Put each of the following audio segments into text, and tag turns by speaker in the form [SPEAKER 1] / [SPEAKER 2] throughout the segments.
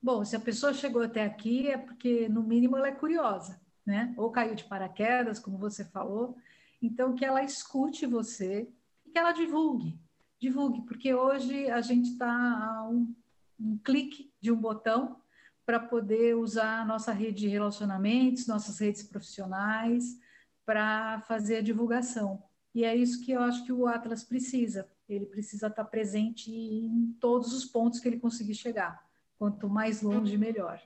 [SPEAKER 1] Bom, se a pessoa chegou até aqui é porque, no mínimo, ela é curiosa, né? Ou caiu de paraquedas, como você falou. Então, que ela escute você e que ela divulgue. Divulgue, porque hoje a gente está a um, um clique de um botão para poder usar a nossa rede de relacionamentos, nossas redes profissionais, para fazer a divulgação. E é isso que eu acho que o Atlas precisa. Ele precisa estar tá presente em todos os pontos que ele conseguir chegar. Quanto mais longe, melhor.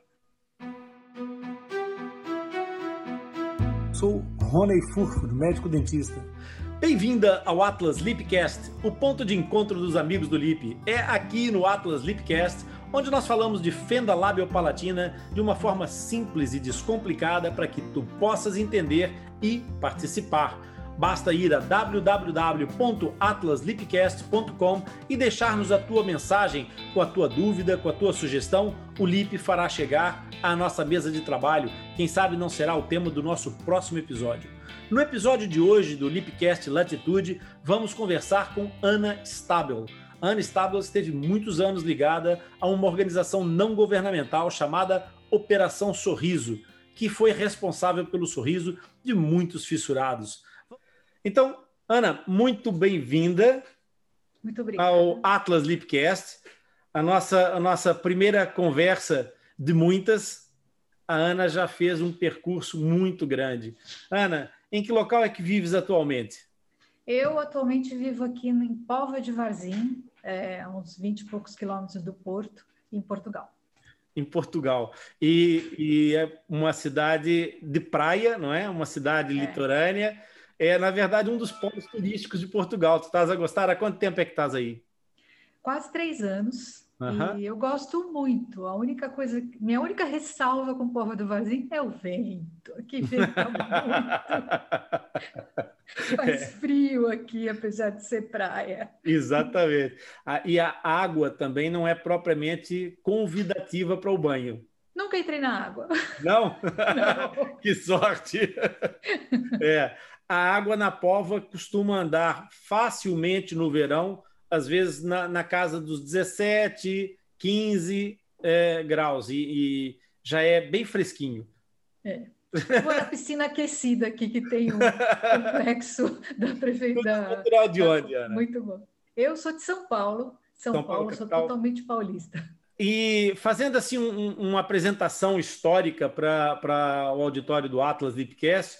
[SPEAKER 2] Sou Rony Furfur, médico dentista.
[SPEAKER 3] Bem-vinda ao Atlas Lipcast, o ponto de encontro dos amigos do Lip. É aqui no Atlas Lipcast onde nós falamos de fenda labiopalatina de uma forma simples e descomplicada para que tu possas entender e participar. Basta ir a www.atlaslipcast.com e deixar-nos a tua mensagem com a tua dúvida, com a tua sugestão. O Lip fará chegar à nossa mesa de trabalho. Quem sabe não será o tema do nosso próximo episódio. No episódio de hoje do Lipcast Latitude, vamos conversar com Ana Stabel. Ana Stabel esteve muitos anos ligada a uma organização não governamental chamada Operação Sorriso, que foi responsável pelo sorriso de muitos fissurados. Então, Ana, muito bem-vinda ao Atlas Lipcast, a nossa, a nossa primeira conversa de muitas. A Ana já fez um percurso muito grande. Ana, em que local é que vives atualmente?
[SPEAKER 1] Eu atualmente vivo aqui em Póvoa de Varzim, é, uns 20 e poucos quilômetros do Porto, em Portugal.
[SPEAKER 3] Em Portugal. E, e, é uma cidade de praia, não é? Uma cidade é. litorânea é, na verdade, um dos pontos turísticos de Portugal. Tu estás a gostar? Há quanto tempo é que estás aí?
[SPEAKER 1] Quase três anos. Uhum. E eu gosto muito. A única coisa, minha única ressalva com o povo do Varzim é o vento. Aqui venta muito. Faz frio aqui, apesar de ser praia.
[SPEAKER 3] Exatamente. E a água também não é propriamente convidativa para o banho.
[SPEAKER 1] Nunca entrei na água.
[SPEAKER 3] Não? não. que sorte! É a água na pova costuma andar facilmente no verão, às vezes na, na casa dos 17, 15 é, graus, e, e, já é bem fresquinho.
[SPEAKER 1] É. Vou na piscina aquecida aqui, que tem um complexo da prefeitura.
[SPEAKER 3] Natural de onde, Ana?
[SPEAKER 1] Muito bom. Eu sou de São Paulo, São, São Paulo, Paulo sou totalmente paulista.
[SPEAKER 3] E fazendo assim um, uma apresentação histórica para o auditório do Atlas Lipcast,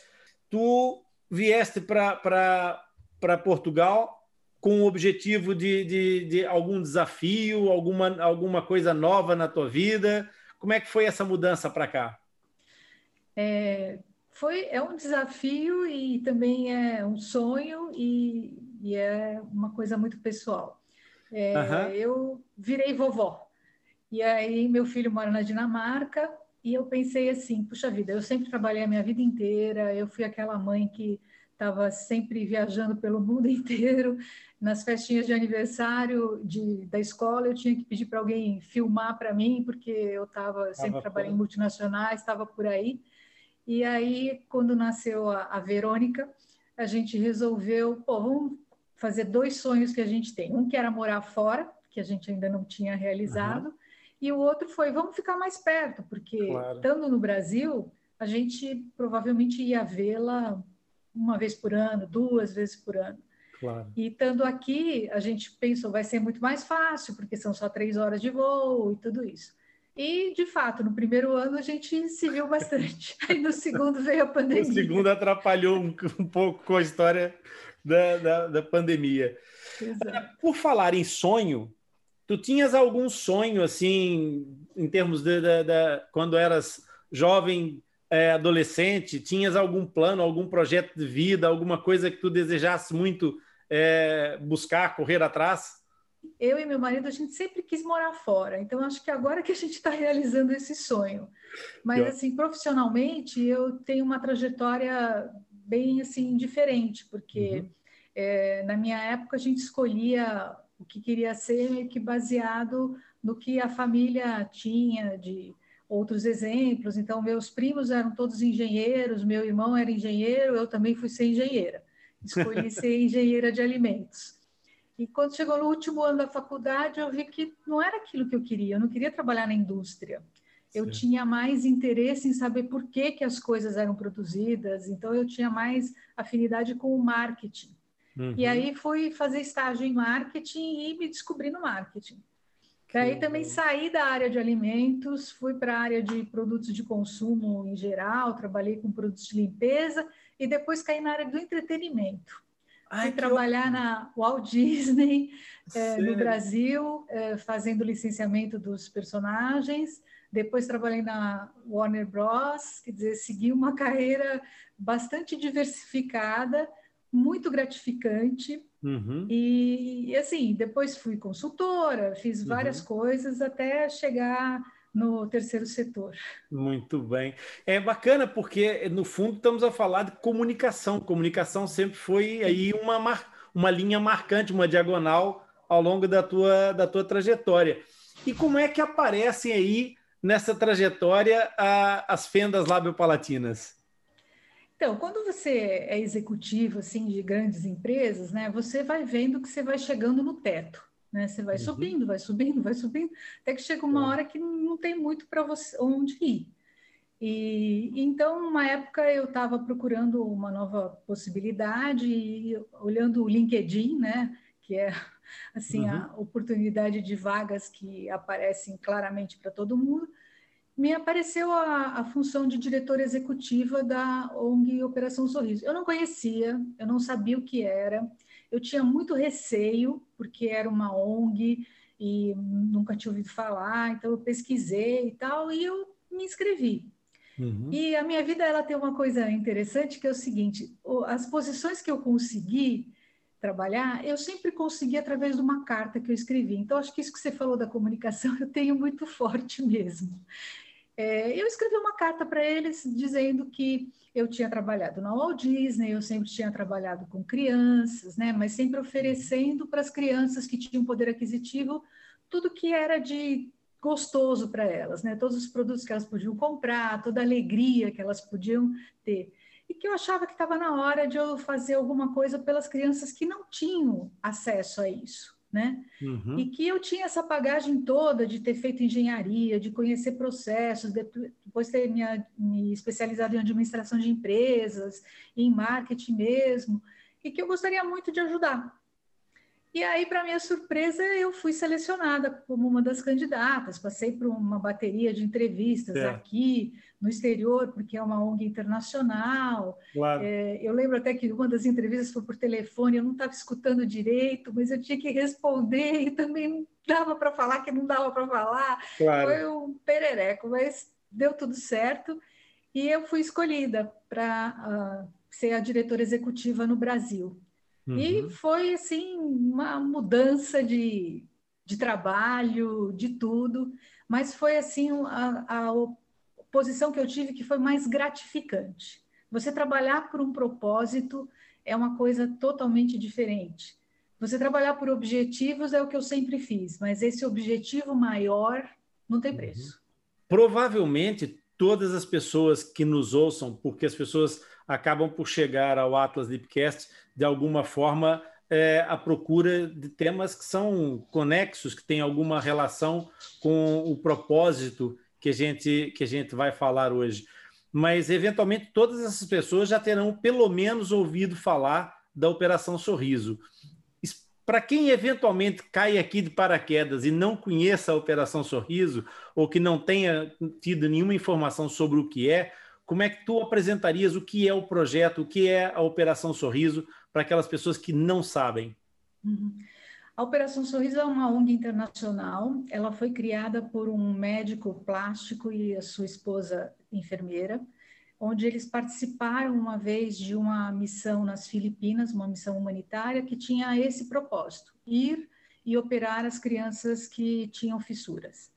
[SPEAKER 3] tu vieste para Portugal com o objetivo de, de, de, algum desafio, alguma, alguma coisa nova na tua vida? Como é que foi essa mudança para cá?
[SPEAKER 1] É, foi, é um desafio e também é um sonho e, e é uma coisa muito pessoal. É, uhum. Eu virei vovó. E aí meu filho mora na Dinamarca e eu pensei assim, puxa vida, eu sempre trabalhei a minha vida inteira, eu fui aquela mãe que estava sempre viajando pelo mundo inteiro. Nas festinhas de aniversário de, da escola, eu tinha que pedir para alguém filmar para mim, porque eu estava sempre trabalhando em multinacionais, estava por aí. E aí, quando nasceu a, a Verônica, a gente resolveu, pô, vamos fazer dois sonhos que a gente tem. Um que era morar fora, que a gente ainda não tinha realizado, uhum. E o outro foi, vamos ficar mais perto, porque claro. estando no Brasil, a gente provavelmente ia vê-la uma vez por ano, duas vezes por ano. Claro. E estando aqui, a gente pensou, vai ser muito mais fácil, porque são só três horas de voo e tudo isso. E, de fato, no primeiro ano a gente se viu bastante. Aí no segundo veio a pandemia.
[SPEAKER 3] O segundo atrapalhou um, um pouco com a história da, da, da pandemia. Exato. Por falar em sonho, Tu tinhas algum sonho, assim, em termos de, de, de quando eras jovem, é, adolescente, tinhas algum plano, algum projeto de vida, alguma coisa que tu desejasse muito é, buscar, correr atrás?
[SPEAKER 1] Eu e meu marido, a gente sempre quis morar fora, então acho que agora que a gente está realizando esse sonho. Mas, assim, profissionalmente, eu tenho uma trajetória bem, assim, diferente, porque uhum. é, na minha época a gente escolhia o que queria ser meio que baseado no que a família tinha de outros exemplos. Então, meus primos eram todos engenheiros, meu irmão era engenheiro, eu também fui ser engenheira. Escolhi ser engenheira de alimentos. E quando chegou no último ano da faculdade, eu vi que não era aquilo que eu queria. Eu não queria trabalhar na indústria. Eu tinha mais interesse em saber por que, que as coisas eram produzidas, então eu tinha mais afinidade com o marketing. Uhum. E aí fui fazer estágio em marketing e me descobri no marketing. Daí também saí da área de alimentos, fui para a área de produtos de consumo em geral, trabalhei com produtos de limpeza e depois caí na área do entretenimento. Ai, fui trabalhar ótimo. na Walt Disney, é, no Brasil, é, fazendo licenciamento dos personagens. Depois trabalhei na Warner Bros., quer dizer, segui uma carreira bastante diversificada, muito gratificante. Uhum. E, assim, depois fui consultora, fiz várias uhum. coisas até chegar no terceiro setor.
[SPEAKER 3] Muito bem. É bacana porque, no fundo, estamos a falar de comunicação. Comunicação sempre foi aí uma, mar... uma linha marcante, uma diagonal ao longo da tua, da tua trajetória. E como é que aparecem aí nessa trajetória a, as fendas labiopalatinas?
[SPEAKER 1] Então, quando você é executivo assim de grandes empresas, né, você vai vendo que você vai chegando no teto, né? Você vai uhum. subindo, vai subindo, vai subindo, até que chega uma hora que não tem muito para você onde ir. E então, uma época eu estava procurando uma nova possibilidade e olhando o LinkedIn, né, que é assim uhum. a oportunidade de vagas que aparecem claramente para todo mundo me apareceu a, a, função de diretora executiva da ONG Operação Sorriso. Eu não conhecia, eu não sabia o que era, eu tinha muito receio, porque era uma ONG e nunca tinha ouvido falar, então eu pesquisei e tal, e eu me inscrevi. Uhum. E a minha vida ela tem uma coisa interessante que é o seguinte: as posições que eu consegui trabalhar, eu sempre consegui através de uma carta que eu escrevi. Então, acho que isso que você falou da comunicação eu tenho muito forte mesmo. É, eu escrevi uma carta para eles dizendo que eu tinha trabalhado na Walt Disney, eu sempre tinha trabalhado com crianças, né, mas sempre oferecendo para as crianças que tinham poder aquisitivo tudo que era de gostoso para elas, né, todos os produtos que elas podiam comprar, toda a alegria que elas podiam ter. E que eu achava que estava na hora de eu fazer alguma coisa pelas crianças que não tinham acesso a isso né? Uhum. E que eu tinha essa bagagem toda de ter feito engenharia, de conhecer processos, depois ter me, me especializado em administração de empresas, em marketing mesmo, e que eu gostaria muito de ajudar. E aí, para minha surpresa, eu fui selecionada como uma das candidatas. Passei por uma bateria de entrevistas é. aqui no exterior, porque é uma ONG internacional. Claro. É, eu lembro até que uma das entrevistas foi por telefone, eu não estava escutando direito, mas eu tinha que responder e também não dava para falar que não dava para falar. Claro. Foi um perereco, mas deu tudo certo. E eu fui escolhida para uh, ah, ser a diretora executiva no Brasil. Uhum. E foi assim uma mudança de, de trabalho, de tudo, mas foi assim a, a posição que eu tive que foi mais gratificante. Você trabalhar por um propósito é uma coisa totalmente diferente. Você trabalhar por objetivos é o que eu sempre fiz, mas esse objetivo maior não tem uhum. preço.
[SPEAKER 3] Provavelmente todas as pessoas que nos ouçam, porque as pessoas acabam por chegar ao Atlas Deepcast de alguma forma é, à procura de temas que são conexos, que têm alguma relação com o propósito que a gente, que a gente vai falar hoje. Mas, eventualmente, todas essas pessoas já terão pelo menos ouvido falar da Operação Sorriso. Para quem eventualmente cai aqui de paraquedas e não conheça a Operação Sorriso, ou que não tenha tido nenhuma informação sobre o que é, como é que tu apresentarias o que é o projeto, o que é a Operação Sorriso, para aquelas pessoas que não sabem?
[SPEAKER 1] Uhum. A Operação Sorriso é uma ONG internacional. Ela foi criada por um médico plástico e a sua esposa enfermeira, onde eles participaram uma vez de uma missão nas Filipinas, uma missão humanitária que tinha esse propósito: ir e operar as crianças que tinham fissuras.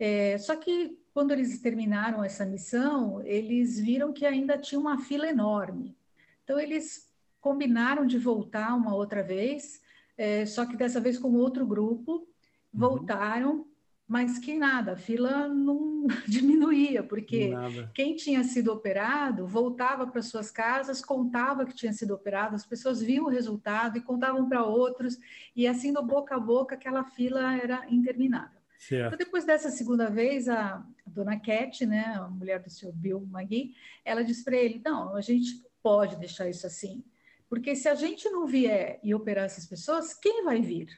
[SPEAKER 1] É, só que quando eles terminaram essa missão, eles viram que ainda tinha uma fila enorme. Então, eles combinaram de voltar uma outra vez, é, só que dessa vez com outro grupo, uhum. voltaram mas que nada, a fila não diminuía, porque nada. quem tinha sido operado voltava para suas casas, contava que tinha sido operado, as pessoas viam o resultado e contavam para outros, e assim, no boca a boca, aquela fila era interminável. Certo. Então, depois dessa segunda vez, a, a dona Cat, né, a mulher do senhor Bill Magui, ela disse para ele: não, a gente pode deixar isso assim, porque se a gente não vier e operar essas pessoas, quem vai vir?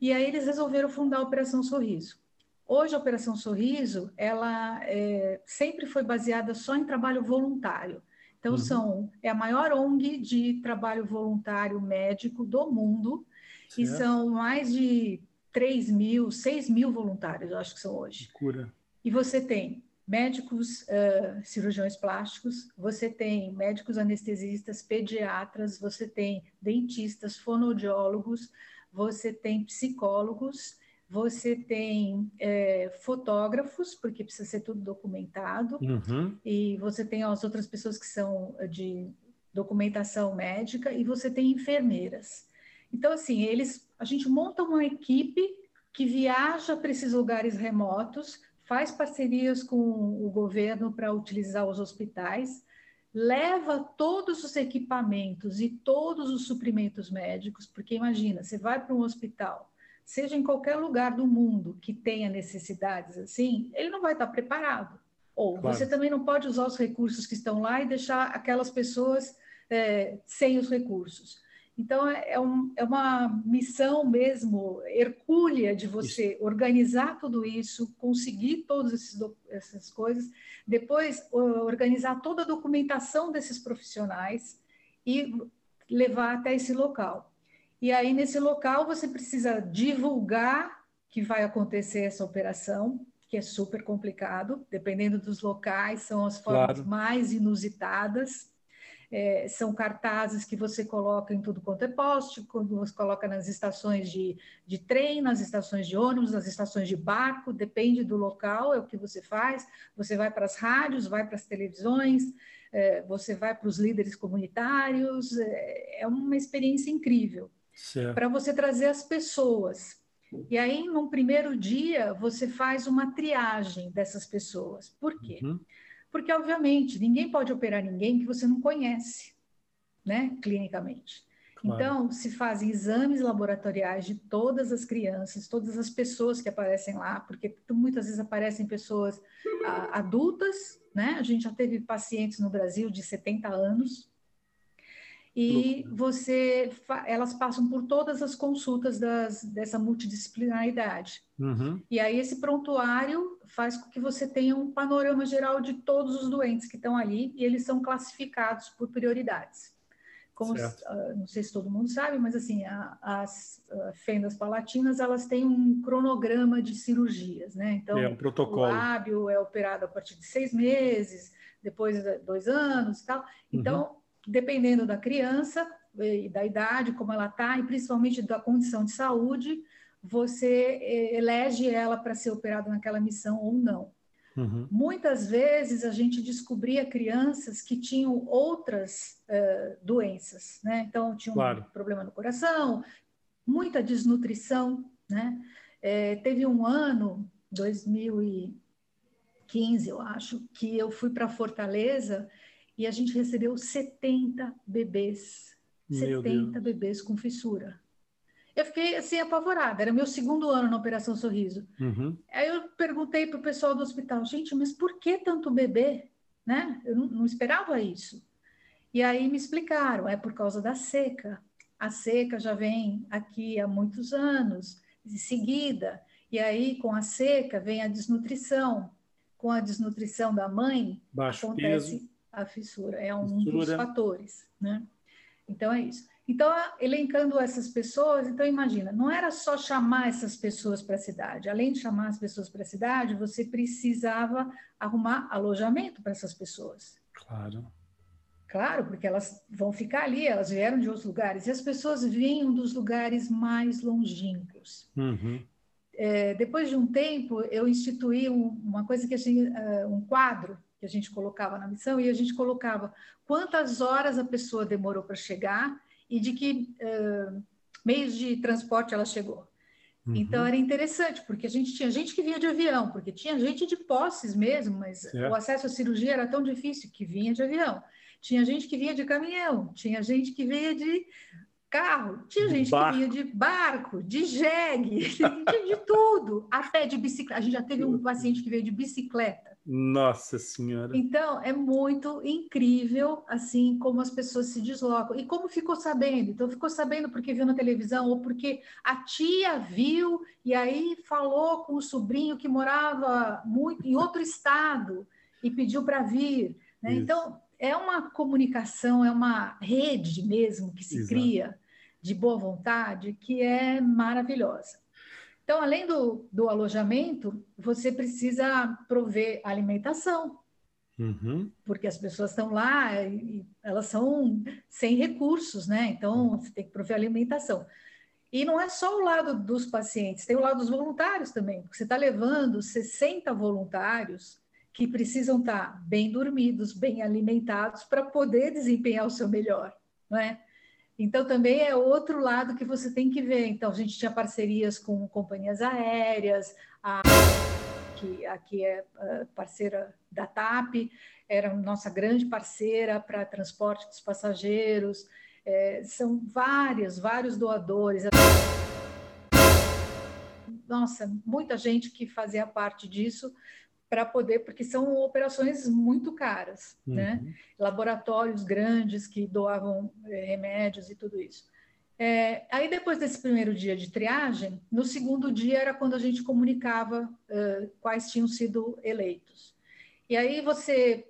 [SPEAKER 1] E aí eles resolveram fundar a Operação Sorriso. Hoje a Operação Sorriso, ela é, sempre foi baseada só em trabalho voluntário. Então, uhum. são, é a maior ONG de trabalho voluntário médico do mundo, certo. e são mais de 3 mil, 6 mil voluntários, eu acho que são hoje.
[SPEAKER 3] Cura.
[SPEAKER 1] E você tem médicos uh, cirurgiões plásticos, você tem médicos anestesistas, pediatras, você tem dentistas, fonoaudiólogos, você tem psicólogos, você tem é, fotógrafos, porque precisa ser tudo documentado, uhum. e você tem as outras pessoas que são de documentação médica, e você tem enfermeiras. Então, assim, eles, a gente monta uma equipe que viaja para esses lugares remotos, faz parcerias com o governo para utilizar os hospitais, leva todos os equipamentos e todos os suprimentos médicos, porque imagina, você vai para um hospital, seja em qualquer lugar do mundo que tenha necessidades assim, ele não vai estar preparado. Ou claro. você também não pode usar os recursos que estão lá e deixar aquelas pessoas é, sem os recursos. Então, é, é, um, é, uma missão mesmo hercúlea de você isso. organizar tudo isso, conseguir todas essas coisas, depois organizar toda a documentação desses profissionais e levar até esse local. E aí, nesse local, você precisa divulgar que vai acontecer essa operação, que é super complicado, dependendo dos locais, são as formas claro. mais inusitadas. É, são cartazes que você coloca em tudo quanto é poste, quando você coloca nas estações de, de trem, nas estações de ônibus, nas estações de barco, depende do local, é o que você faz. Você vai para as rádios, vai para as televisões, é, você vai para os líderes comunitários, é, é uma experiência incrível para você trazer as pessoas. E aí, num primeiro dia, você faz uma triagem dessas pessoas. Por quê? Uhum. Porque, obviamente, ninguém pode operar ninguém que você não conhece, né, clinicamente. Claro. Então, se fazem exames laboratoriais de todas as crianças, todas as pessoas que aparecem lá, porque muitas vezes aparecem pessoas adultas, né? A gente já teve pacientes no Brasil de 70 anos, e você elas passam por todas as consultas das, dessa multidisciplinaridade. Uhum. E aí esse prontuário faz com que você tenha um panorama geral de todos os doentes que estão ali e eles são classificados por prioridades. Como, uh, não sei se todo mundo sabe, mas assim, a, as uh, fendas palatinas, elas têm um cronograma de cirurgias, né? Então,
[SPEAKER 3] é um protocolo.
[SPEAKER 1] o lábio é operado a partir de seis meses, depois de dois anos e tal. Então, uhum dependendo da criança e da idade, como ela está, e principalmente da condição de saúde, você eh, elege ela para ser operada naquela missão ou não. Uhum. Muitas vezes a gente descobria crianças que tinham outras uh, doenças, né? Então, tinham claro. um problema no coração, muita desnutrição, né? É, teve um ano, 2015, eu acho, que eu fui para Fortaleza e a gente recebeu 70 bebês. Meu 70 Deus. bebês com fissura. Eu fiquei assim apavorada, era meu segundo ano na Operação Sorriso. Uhum. Aí eu perguntei para o pessoal do hospital, gente, mas por que tanto bebê? Né? Eu não, não esperava isso. E aí me explicaram, é por causa da seca. A seca já vem aqui há muitos anos, em seguida. E aí, com a seca, vem a desnutrição. Com a desnutrição da mãe,
[SPEAKER 3] Baixo acontece peso
[SPEAKER 1] a fissura, é um fissura. dos fatores, né? Então é isso. Então, elencando essas pessoas, então imagina, não era só chamar essas pessoas para a cidade. Além de chamar as pessoas para a cidade, você precisava arrumar alojamento para essas pessoas.
[SPEAKER 3] Claro.
[SPEAKER 1] Claro, porque elas vão ficar ali, elas vieram de outros lugares, e as pessoas vinham dos lugares mais longínquos. Uhum. É, depois de um tempo, eu instituí um, uma coisa que achei, uh, um quadro que a gente colocava na missão, e a gente colocava quantas horas a pessoa demorou para chegar e de que uh, meios de transporte ela chegou. Uhum. Então era interessante, porque a gente tinha gente que vinha de avião, porque tinha gente de posses mesmo, mas o acesso à cirurgia era tão difícil que vinha de avião. Tinha gente que vinha de caminhão, tinha gente que vinha de carro, tinha gente barco. que vinha de barco, de jegue, de, de tudo, até de bicicleta. A gente já teve um paciente que veio de bicicleta.
[SPEAKER 3] Nossa Senhora!
[SPEAKER 1] Então, é muito incrível, assim, como as pessoas se deslocam. E como ficou sabendo? Então, ficou sabendo porque viu na televisão ou porque a tia viu e aí falou com o sobrinho que morava muito em outro estado e pediu para vir. Né? Então, é uma comunicação, é uma rede mesmo que se Exato. cria de boa vontade que é maravilhosa. Então, além do, do alojamento, você precisa prover alimentação, uhum. porque as pessoas estão lá e elas são sem recursos, né? Então, você tem que prover alimentação. E não é só o lado dos pacientes, tem o lado dos voluntários também, porque você está levando 60 voluntários que precisam estar tá bem dormidos, bem alimentados, para poder desempenhar o seu melhor, não é? Então, também é outro lado que você tem que ver. Então, a gente tinha parcerias com companhias aéreas, a, que aqui é parceira da TAP, era nossa grande parceira para transporte dos passageiros. É, são vários, vários doadores. Nossa, muita gente que fazia parte disso para poder, porque são operações muito caras, né? uhum. né? Laboratórios grandes que doavam é, remédios e tudo isso. É, aí depois desse primeiro dia de triagem, no segundo dia era quando a gente comunicava uh, quais tinham sido eleitos. E aí você,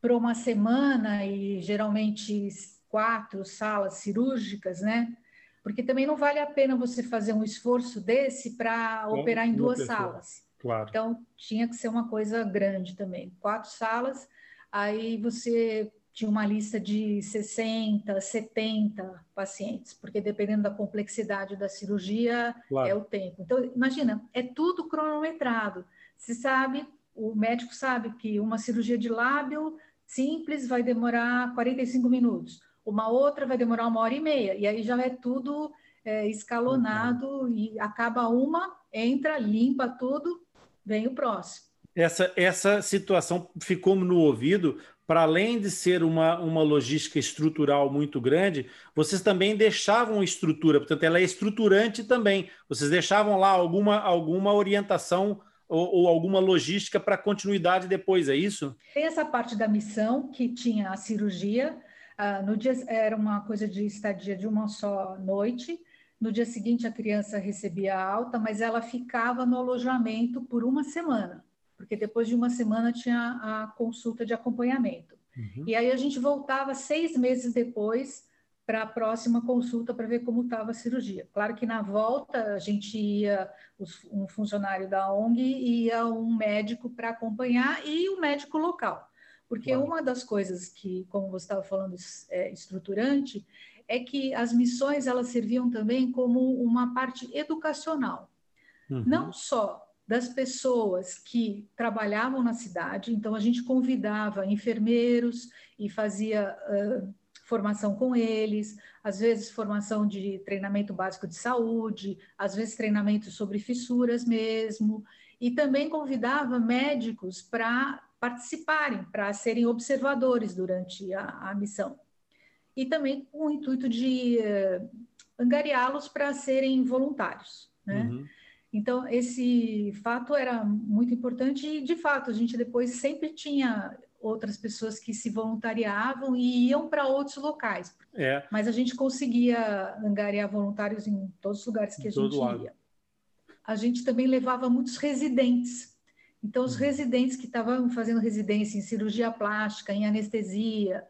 [SPEAKER 1] para uma semana e geralmente quatro salas cirúrgicas, né? Porque também não vale a pena você fazer um esforço desse para operar em duas pessoa. salas. Claro. Então, tinha que ser uma coisa grande também. Quatro salas, aí você tinha uma lista de 60, 70 pacientes, porque dependendo da complexidade da cirurgia, claro. é o tempo. Então, imagina, é tudo cronometrado. Você sabe, o médico sabe que uma cirurgia de lábio simples vai demorar 45 minutos, uma outra vai demorar uma hora e meia, e aí já é tudo é, escalonado uhum. e acaba uma, entra, limpa tudo, vem o próximo.
[SPEAKER 3] Essa, essa situação ficou no ouvido, para além de ser uma, uma logística estrutural muito grande, vocês também deixavam estrutura, portanto, ela é estruturante também. Vocês deixavam lá alguma, alguma orientação ou, ou alguma logística para continuidade depois, é isso?
[SPEAKER 1] Tem essa parte da missão que tinha a cirurgia. Uh, no dia era uma coisa de estadia de uma só noite. No dia seguinte, a criança recebia alta, mas ela ficava no alojamento por uma semana, porque depois de uma semana tinha a consulta de acompanhamento. Uhum. E aí a gente voltava seis meses depois para a próxima consulta para ver como estava a cirurgia. Claro que na volta a gente ia, um funcionário da ONG ia um médico para acompanhar e o um médico local. Porque claro. uma das coisas que, como você estava falando, é estruturante, é que as missões elas serviam também como uma parte educacional, uhum. não só das pessoas que trabalhavam na cidade, então a gente convidava enfermeiros e fazia uh, formação com eles, às vezes formação de treinamento básico de saúde, às vezes treinamento sobre fissuras mesmo, e também convidava médicos para participarem, para serem observadores durante a, a missão e também com o intuito de uh, angariá-los para serem voluntários. Né? Uhum. Então, esse fato era muito importante e, de fato, a gente depois sempre tinha outras pessoas que se voluntariavam e iam para outros locais. É. Mas a gente conseguia angariar voluntários em todos os lugares que a gente lado. ia. A gente também levava muitos residentes. Então, os uhum. residentes que estavam fazendo residência em cirurgia plástica, em anestesia,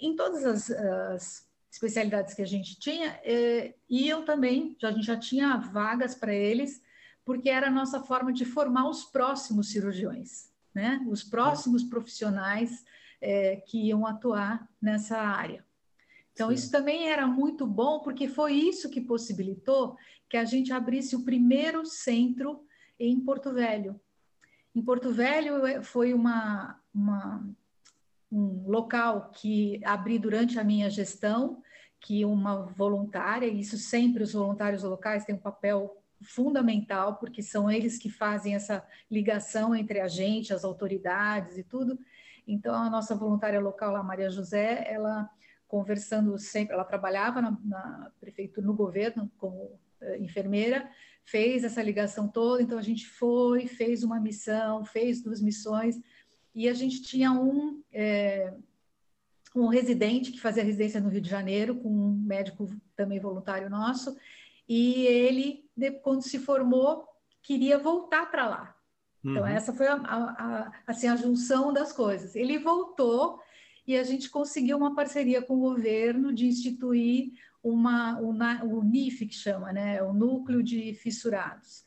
[SPEAKER 1] em todas as, as especialidades que a gente tinha, é, iam também, já, a gente já tinha vagas para eles, porque era a nossa forma de formar os próximos cirurgiões, né? os próximos profissionais é, que iam atuar nessa área. Então, Sim. isso também era muito bom, porque foi isso que possibilitou que a gente abrisse o primeiro centro em Porto Velho. Em Porto Velho é, foi uma, uma um local que abri durante a minha gestão, que uma voluntária, e isso sempre os voluntários locais têm um papel fundamental, porque são eles que fazem essa ligação entre a gente, as autoridades e tudo. Então, a nossa voluntária local, a Maria José, ela conversando sempre, ela trabalhava na, na prefeitura, no governo, como uh, enfermeira, fez essa ligação toda, então a gente foi, fez uma missão, fez duas missões, e a gente tinha um, é, um residente que fazia residência no Rio de Janeiro, com um médico também voluntário nosso, e ele, quando se formou, queria voltar para lá. Então, uhum. essa foi a, a, a, assim, a junção das coisas. Ele voltou e a gente conseguiu uma parceria com o governo de instituir uma, uma, o NIF, que chama, né? o Núcleo de Fissurados.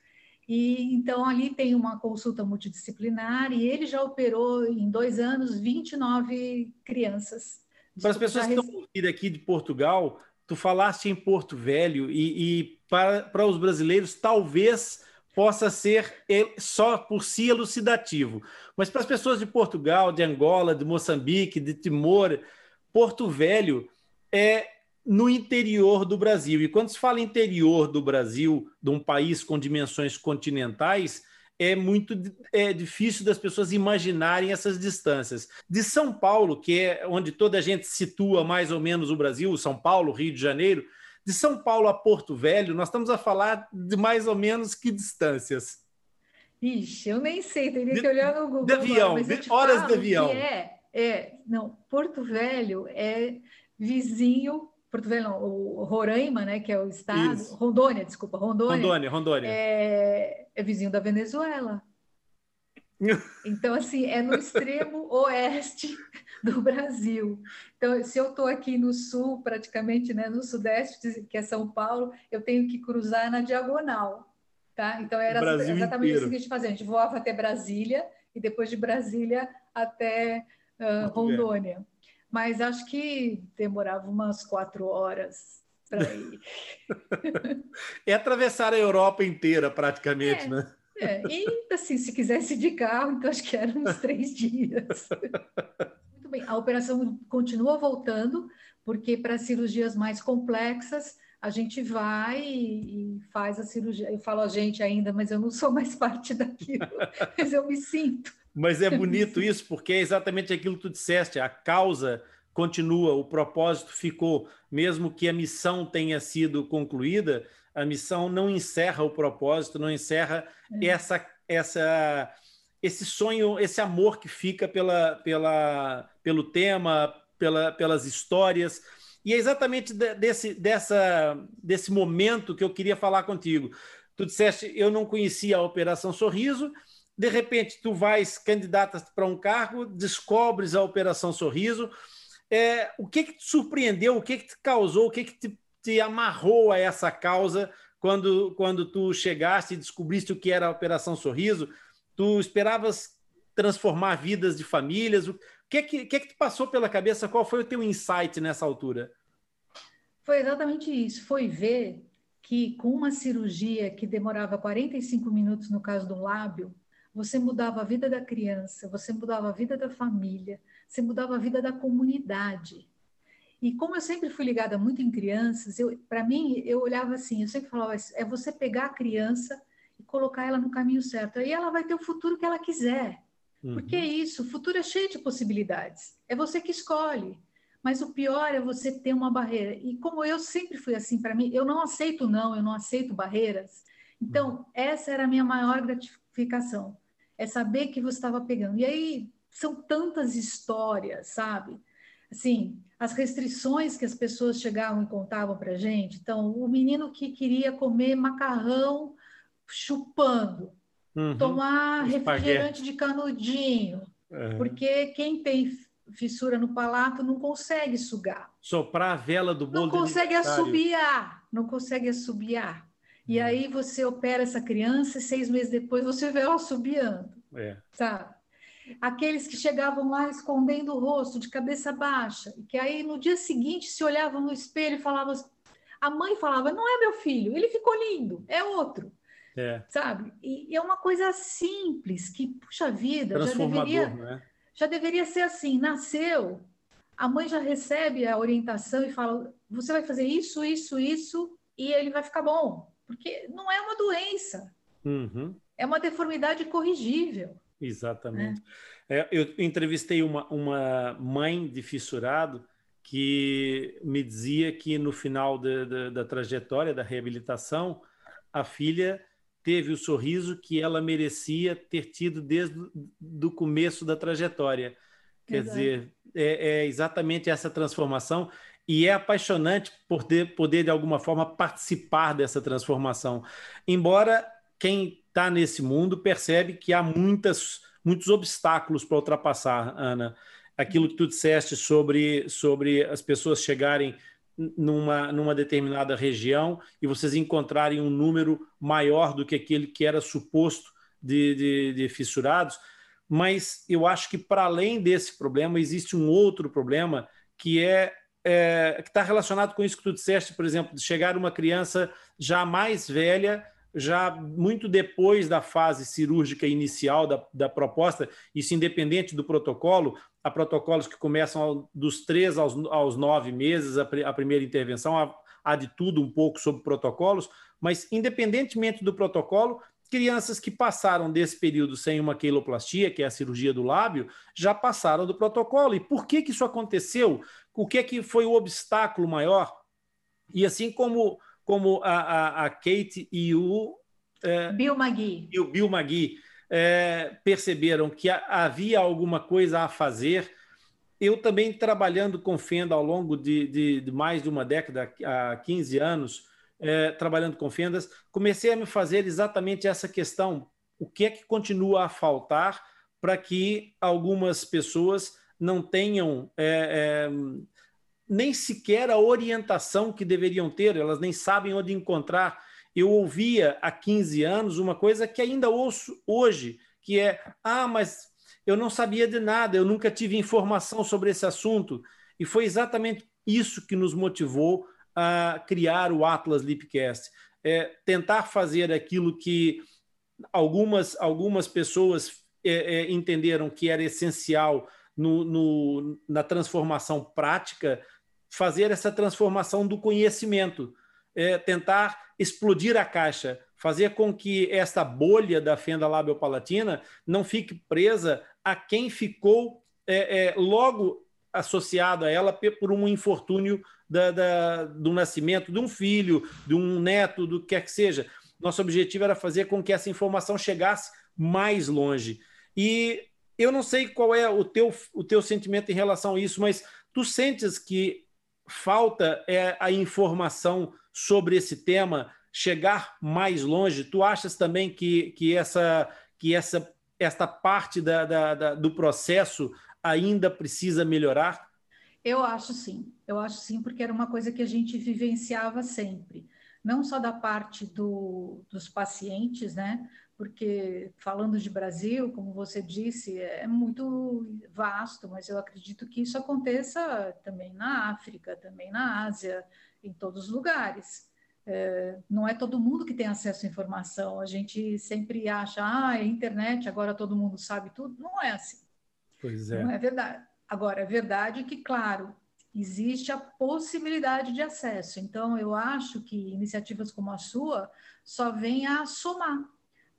[SPEAKER 1] E então ali tem uma consulta multidisciplinar e ele já operou em dois anos 29 crianças.
[SPEAKER 3] Para as pessoas que estão ouvindo aqui de Portugal, tu falaste em Porto Velho e, e para, para os brasileiros talvez possa ser só por si elucidativo. Mas para as pessoas de Portugal, de Angola, de Moçambique, de Timor, Porto Velho é no interior do Brasil. E quando se fala interior do Brasil, de um país com dimensões continentais, é muito é difícil das pessoas imaginarem essas distâncias. De São Paulo, que é onde toda a gente situa mais ou menos o Brasil, São Paulo, Rio de Janeiro, de São Paulo a Porto Velho, nós estamos a falar de mais ou menos que distâncias?
[SPEAKER 1] Ixi, eu nem sei, teria de, que olhar no Google.
[SPEAKER 3] De avião,
[SPEAKER 1] agora,
[SPEAKER 3] de horas de avião.
[SPEAKER 1] É, é, não, Porto Velho é vizinho, Porto Velho o Roraima, né, que é o estado, Isso. Rondônia, desculpa, Rondônia.
[SPEAKER 3] Rondônia, Rondônia.
[SPEAKER 1] É, é vizinho da Venezuela. Então, assim, é no extremo oeste do Brasil. Então, se eu estou aqui no sul, praticamente, né, no sudeste, que é São Paulo, eu tenho que cruzar na diagonal, tá? Então, era
[SPEAKER 3] Brasil
[SPEAKER 1] exatamente
[SPEAKER 3] inteiro.
[SPEAKER 1] isso que a gente fazia. A gente voava até Brasília e depois de Brasília até uh, Rondônia. Bem. Mas acho que demorava umas quatro horas para ir.
[SPEAKER 3] é atravessar a Europa inteira, praticamente, é. né?
[SPEAKER 1] É, e assim, se quisesse de carro, então acho que eram uns três dias. Muito bem, a operação continua voltando, porque para cirurgias mais complexas, a gente vai e, faz a cirurgia. Eu falo a gente ainda, mas eu não sou mais parte daquilo, mas eu me sinto.
[SPEAKER 3] Mas é bonito isso, porque é exatamente aquilo que tu disseste, a causa continua, o propósito ficou, mesmo que a missão tenha sido concluída, a missão não encerra o propósito, não encerra é. essa, essa, esse sonho, esse amor que fica pela, pela, pelo tema, pela, pelas histórias. E é exatamente desse, dessa, desse momento que eu queria falar contigo. Tu disseste, eu não conhecia a Operação Sorriso, de repente tu vais candidata para um cargo, descobres a Operação Sorriso. É, o que, que te surpreendeu, o que, que te causou, o que, que te te amarrou a essa causa quando, quando tu chegaste e descobriste o que era a Operação Sorriso? Tu esperavas transformar vidas de famílias? O que é que, que, é que te passou pela cabeça? Qual foi o teu insight nessa altura?
[SPEAKER 1] Foi exatamente isso. Foi ver que com uma cirurgia que demorava 45 minutos no caso do lábio, você mudava a vida da criança, você mudava a vida da família, você mudava a vida da comunidade. E como eu sempre fui ligada muito em crianças, para mim, eu olhava assim, eu sempre falava, é você pegar a criança e colocar ela no caminho certo. Aí ela vai ter o futuro que ela quiser. Uhum. Porque é isso, o futuro é cheio de possibilidades. É você que escolhe. Mas o pior é você ter uma barreira. E como eu sempre fui assim para mim, eu não aceito não, eu não aceito barreiras. Então, uhum. essa era a minha maior gratificação. É saber que você estava pegando. E aí, são tantas histórias, sabe? assim, as restrições que as pessoas chegavam e contavam para a gente. Então, o menino que queria comer macarrão chupando, uhum. tomar refrigerante de canudinho, uhum. porque quem tem fissura no palato não consegue sugar.
[SPEAKER 3] Soprar a vela do bolo.
[SPEAKER 1] Não consegue assobiar, não consegue assobiar. E uhum. aí você opera essa criança e seis meses depois você vê ela assobiando. É. Sabe? aqueles que chegavam lá escondendo o rosto, de cabeça baixa, e que aí no dia seguinte se olhavam no espelho e falavam. A mãe falava: Não é meu filho, ele ficou lindo, é outro. É. Sabe? E, e, é uma coisa simples que, puxa vida, já deveria, né? já deveria ser assim: nasceu, a mãe já recebe a orientação e fala: Você vai fazer isso, isso, isso, e ele vai ficar bom porque não é uma doença,
[SPEAKER 3] uhum.
[SPEAKER 1] é uma deformidade corrigível.
[SPEAKER 3] Exatamente. Né? É, eu entrevistei uma, uma mãe de fissurado que me dizia que no final de, de, da trajetória da reabilitação, a filha teve o sorriso que ela merecia ter tido desde o começo da trajetória. Quer Exato. dizer, é, é, exatamente essa transformação e é apaixonante poder, poder, de alguma forma, participar dessa transformação. Embora quem está nesse mundo percebe que há muitas, muitos obstáculos para ultrapassar, Ana. Aquilo que tu disseste sobre, sobre as pessoas chegarem numa, numa determinada região e vocês encontrarem um número maior do que aquele que era suposto de, de, de fissurados. Mas eu acho que, para além desse problema, existe um outro problema que é, é que está relacionado com isso que tu disseste, por exemplo, de chegar uma criança já mais velha já muito depois da fase cirúrgica inicial da, da proposta, isso independente do protocolo, há protocolos que começam ao, dos três aos, aos nove meses, a, a primeira intervenção, há, há, de tudo um pouco sobre protocolos, mas independentemente do protocolo, crianças que passaram desse período sem uma queiloplastia, que é a cirurgia do lábio, já passaram do protocolo. E por que, que isso aconteceu? O que, é que foi o obstáculo maior? E assim como como a, a, a Kate e o
[SPEAKER 1] é, Bill McGee.
[SPEAKER 3] E o Bill é, perceberam que havia alguma coisa a fazer. Eu também trabalhando com Fenda ao longo de, de, de mais de uma década, há 15 anos, é, trabalhando com Fendas, comecei a me fazer exatamente essa questão: o que é que continua a faltar para que algumas pessoas não tenham é, é nem sequer a orientação que deveriam ter, elas nem sabem onde encontrar. Eu ouvia há 15 anos uma coisa que ainda ouço hoje, que é: ah, mas eu não sabia de nada, eu nunca tive informação sobre esse assunto. E foi exatamente isso que nos motivou a criar o Atlas Lipcast. É tentar fazer aquilo que algumas, algumas pessoas é, é, entenderam que era essencial no, no, na transformação prática fazer essa transformação do conhecimento, é, tentar explodir a caixa, fazer com que essa bolha da fenda labiopalatina não fique presa a quem ficou é, é, logo associado a ela por um infortúnio da, da, do nascimento de um filho, de um neto, do que quer que seja. Nosso objetivo era fazer com que essa informação chegasse mais longe. E eu não sei qual é o teu, o teu sentimento em relação a isso, mas tu sentes que falta é a informação sobre esse tema chegar mais longe. Tu achas também que, que essa que essa esta parte da, da, da, do processo ainda precisa melhorar?
[SPEAKER 1] Eu acho sim, eu acho sim, porque era uma coisa que a gente vivenciava sempre, não só da parte do, dos pacientes, né? porque falando de Brasil, como você disse, é muito vasto, mas eu acredito que isso aconteça também na África, também na Ásia, em todos os lugares. É, não é todo mundo que tem acesso à informação. A gente sempre acha, ah, é internet, agora todo mundo sabe tudo. Não é assim.
[SPEAKER 3] Pois é.
[SPEAKER 1] Não é verdade. Agora, é verdade que, claro, existe a possibilidade de acesso. Então, eu acho que iniciativas como a sua só vêm a somar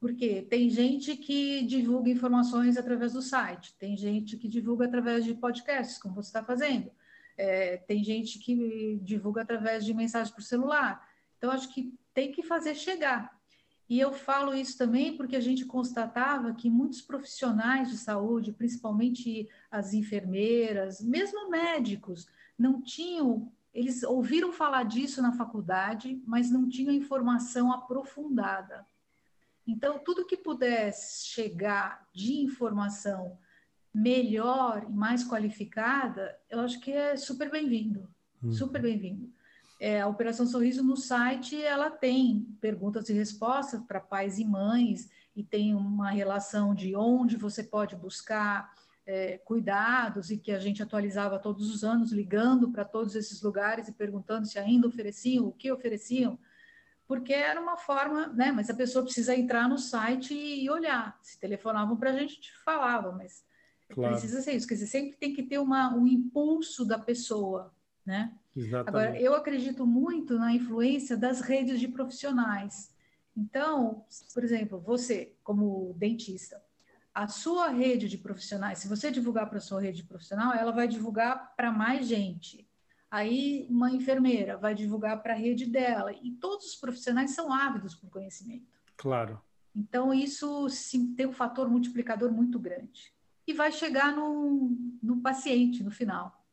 [SPEAKER 1] porque tem gente que divulga informações através do site, tem gente que divulga através de podcasts, como você está fazendo, é, tem gente que divulga através de mensagem por celular. Então, acho que tem que fazer chegar. E eu falo isso também porque a gente constatava que muitos profissionais de saúde, principalmente as enfermeiras, mesmo médicos, não tinham, eles ouviram falar disso na faculdade, mas não tinham informação aprofundada. Então, tudo que pudesse chegar de informação melhor e mais qualificada, eu acho que é super bem-vindo, uhum. super bem-vindo. É, a Operação Sorriso no site, ela tem perguntas e respostas para pais e mães, e tem uma relação de onde você pode buscar é, cuidados, e que a gente atualizava todos os anos, ligando para todos esses lugares e perguntando se ainda ofereciam, o que ofereciam, porque era uma forma, né? Mas a pessoa precisa entrar no site e olhar. Se telefonavam para a gente, a gente falava, mas claro. precisa ser isso. Quer dizer, sempre tem que ter uma, um impulso da pessoa, né? Exatamente. Agora, eu acredito muito na influência das redes de profissionais. Então, por exemplo, você, como dentista, a sua rede de profissionais, se você divulgar para a sua rede profissional, ela vai divulgar para mais gente. Aí, uma enfermeira vai divulgar para a rede dela. E todos os profissionais são ávidos por conhecimento.
[SPEAKER 3] Claro.
[SPEAKER 1] Então, isso sim, tem um fator multiplicador muito grande. E vai chegar no, no paciente no final.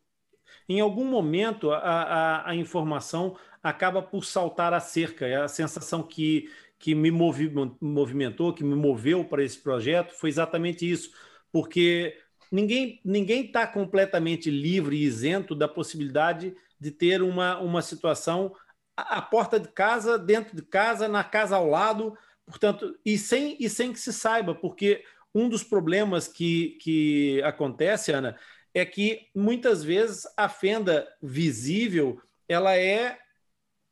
[SPEAKER 3] Em algum momento, a, a, a informação acaba por saltar a cerca. É a sensação que, que me movimentou, que me moveu para esse projeto, foi exatamente isso. Porque ninguém ninguém está completamente livre e isento da possibilidade de ter uma, uma situação à porta de casa, dentro de casa, na casa ao lado, portanto, e sem, e sem que se saiba, porque um dos problemas que, que acontece, Ana, é que muitas vezes a fenda visível ela é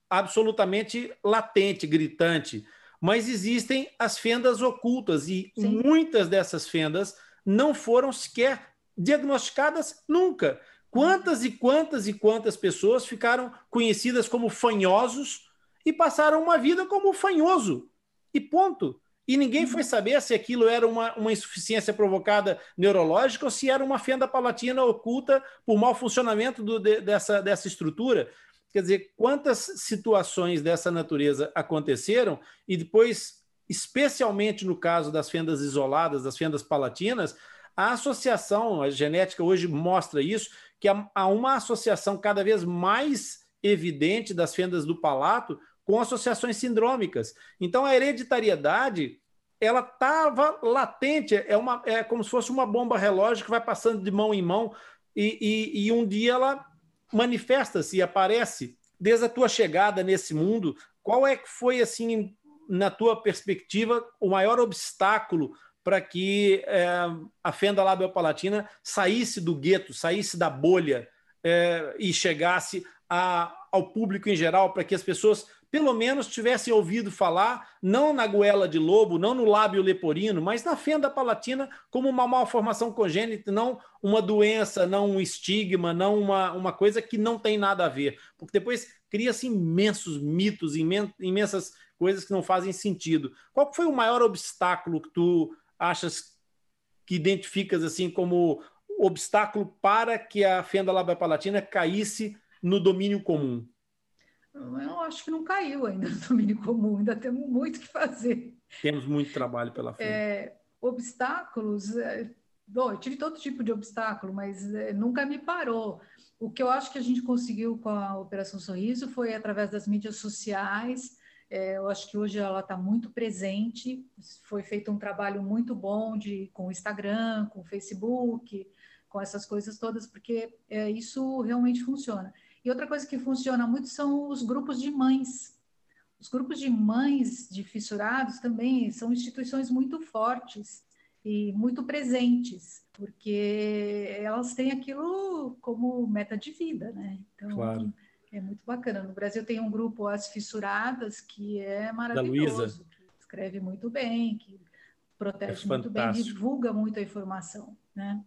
[SPEAKER 3] absolutamente latente, gritante, mas existem as fendas ocultas e Sim. muitas dessas fendas não foram sequer diagnosticadas nunca. Quantas e quantas e quantas pessoas ficaram conhecidas como fanhosos e passaram uma vida como fanhoso. E ponto. E ninguém foi saber se aquilo era uma, uma insuficiência provocada neurológica ou se era uma fenda palatina oculta por mau funcionamento do, de, dessa, dessa estrutura. Quer dizer, quantas situações dessa natureza aconteceram e depois especialmente no caso das fendas isoladas, das fendas palatinas, a associação, a genética hoje mostra isso, que há uma associação cada vez mais evidente das fendas do palato com associações sindrômicas. Então, a hereditariedade ela estava latente, é, uma, é como se fosse uma bomba relógio que vai passando de mão em mão e, e, e um dia ela manifesta-se e aparece. Desde a tua chegada nesse mundo, qual é que foi assim na tua perspectiva, o maior obstáculo para que é, a fenda labiopalatina saísse do gueto, saísse da bolha é, e chegasse a, ao público em geral, para que as pessoas pelo menos tivessem ouvido falar, não na goela de lobo, não no lábio leporino, mas na fenda palatina como uma malformação congênita, não uma doença, não um estigma, não uma, uma coisa que não tem nada a ver. Porque depois cria-se imensos mitos, imensas coisas que não fazem sentido. Qual foi o maior obstáculo que tu achas que identificas assim como obstáculo para que a fenda labiopalatina caísse no domínio comum?
[SPEAKER 1] Eu acho que não caiu ainda no domínio comum, ainda temos muito que fazer.
[SPEAKER 3] Temos muito trabalho pela frente.
[SPEAKER 1] É, obstáculos, é, bom, eu tive todo tipo de obstáculo, mas é, nunca me parou. O que eu acho que a gente conseguiu com a Operação Sorriso foi através das mídias sociais, é, eu acho que hoje ela está muito presente. Foi feito um trabalho muito bom de, com o Instagram, com o Facebook, com essas coisas todas, porque é, isso realmente funciona. E outra coisa que funciona muito são os grupos de mães. Os grupos de mães de fissurados também são instituições muito fortes e muito presentes, porque elas têm aquilo como meta de vida, né?
[SPEAKER 3] Então, claro
[SPEAKER 1] é muito bacana. No Brasil tem um grupo As Fissuradas, que é maravilhoso, que escreve muito bem, que protege é muito bem, divulga muito a informação, né?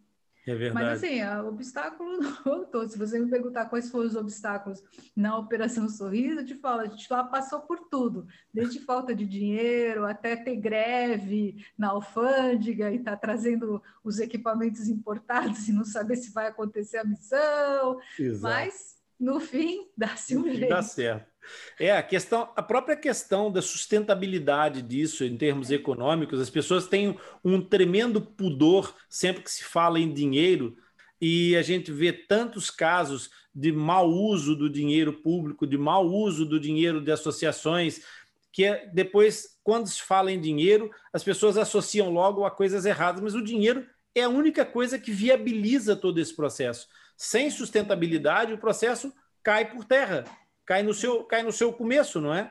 [SPEAKER 3] É verdade.
[SPEAKER 1] Mas assim, o obstáculo não todo. Se você me perguntar quais foram os obstáculos na Operação Sorriso, eu te falo, a gente lá passou por tudo, desde falta de dinheiro até ter greve na alfândega e estar tá trazendo os equipamentos importados e não saber se vai acontecer a missão. Exato. Mas no fim, dá-se um jeito.
[SPEAKER 3] Dá certo. É, a questão, a própria questão da sustentabilidade disso em termos econômicos, as pessoas têm um tremendo pudor sempre que se fala em dinheiro, e a gente vê tantos casos de mau uso do dinheiro público, de mau uso do dinheiro de associações, que é, depois, quando se fala em dinheiro, as pessoas associam logo a coisas erradas, mas o dinheiro é a única coisa que viabiliza todo esse processo. Sem sustentabilidade, o processo cai por terra, cai no seu, cai no seu começo, não é?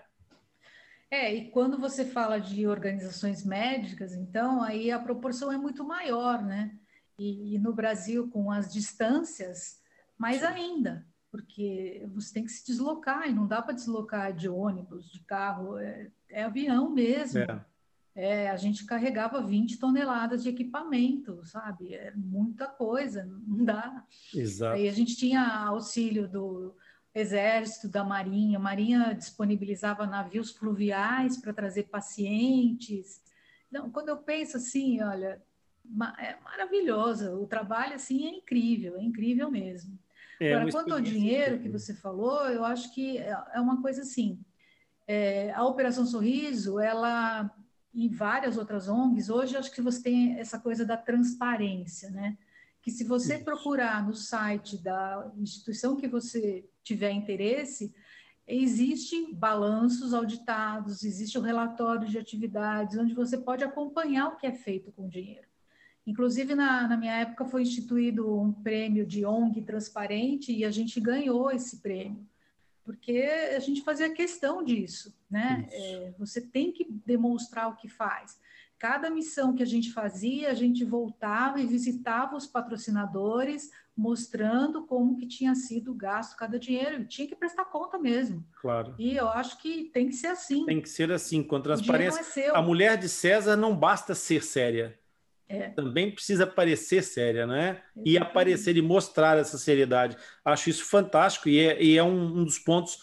[SPEAKER 1] É, e quando você fala de organizações médicas, então, aí a proporção é muito maior, né? E, e no Brasil, com as distâncias, mais ainda, porque você tem que se deslocar, e não dá para deslocar de ônibus, de carro, é, é avião mesmo. É é, a gente carregava 20 toneladas de equipamento, sabe? É muita coisa, não dá.
[SPEAKER 3] Exato.
[SPEAKER 1] Aí a gente tinha auxílio do, exército, da marinha. A marinha disponibilizava navios fluviais para trazer pacientes. Não, quando eu penso assim, olha, é maravilhoso. O trabalho assim é incrível, é incrível mesmo. É Agora, quanto ao dinheiro que você falou, eu acho que é, é uma coisa assim. É, a Operação Sorriso, ela e várias outras ONGs, hoje acho que você tem essa coisa da transparência, né? Que se você Isso. procurar no site da instituição que você tiver interesse, existem balanços auditados, existe o relatório de atividades, onde você pode acompanhar o que é feito com o dinheiro. Inclusive, na, na minha época, foi instituído um prêmio de ONG transparente e a gente ganhou esse prêmio porque a gente fazia questão disso, né? É, você tem que demonstrar o que faz. Cada missão que a gente fazia, a gente voltava e visitava os patrocinadores, mostrando como que tinha sido gasto cada dinheiro. Tinha que prestar conta mesmo.
[SPEAKER 3] Claro.
[SPEAKER 1] E eu acho que tem que ser assim.
[SPEAKER 3] Tem que ser assim, com transparência. É a mulher de César não basta ser séria. É. Também precisa parecer séria, né? E aparecer e mostrar essa seriedade. Acho isso fantástico e é, e é um, um, dos pontos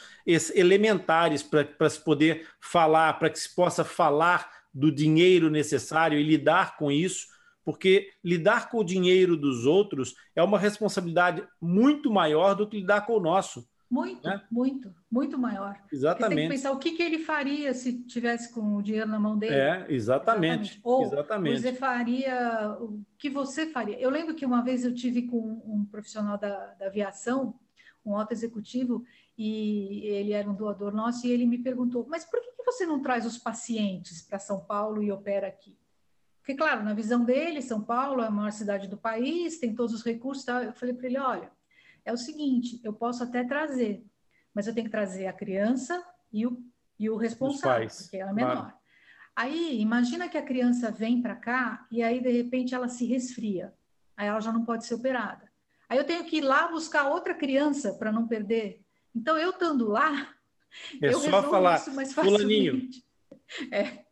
[SPEAKER 3] elementares para se poder falar, para que se possa falar do dinheiro necessário e lidar com isso, porque lidar com o dinheiro dos outros é uma responsabilidade muito maior do que lidar com o nosso.
[SPEAKER 1] Muito, né? muito, muito maior.
[SPEAKER 3] Exatamente. Porque tem que
[SPEAKER 1] pensar o que, que ele faria se tivesse com o dinheiro na mão dele.
[SPEAKER 3] É, exatamente. exatamente. Ou
[SPEAKER 1] exatamente. você faria o que você faria. Eu lembro que uma vez eu tive com um profissional da, da aviação, um alto executivo, e ele era um doador nosso, e ele me perguntou: mas por que, que você não traz os pacientes para São Paulo e opera aqui? Porque, claro, na visão dele, São Paulo é a maior cidade do país, tem todos os recursos. Tá? Eu falei para ele: olha é o seguinte: eu posso até trazer, mas eu tenho que trazer a criança e o, e o responsável, porque ela é menor. Claro. Aí, imagina que a criança vem para cá e aí, de repente, ela se resfria. Aí ela já não pode ser operada. Aí eu tenho que ir lá buscar outra criança para não perder. Então, eu estando lá,
[SPEAKER 3] é eu só falar, isso mais facilmente.
[SPEAKER 1] É.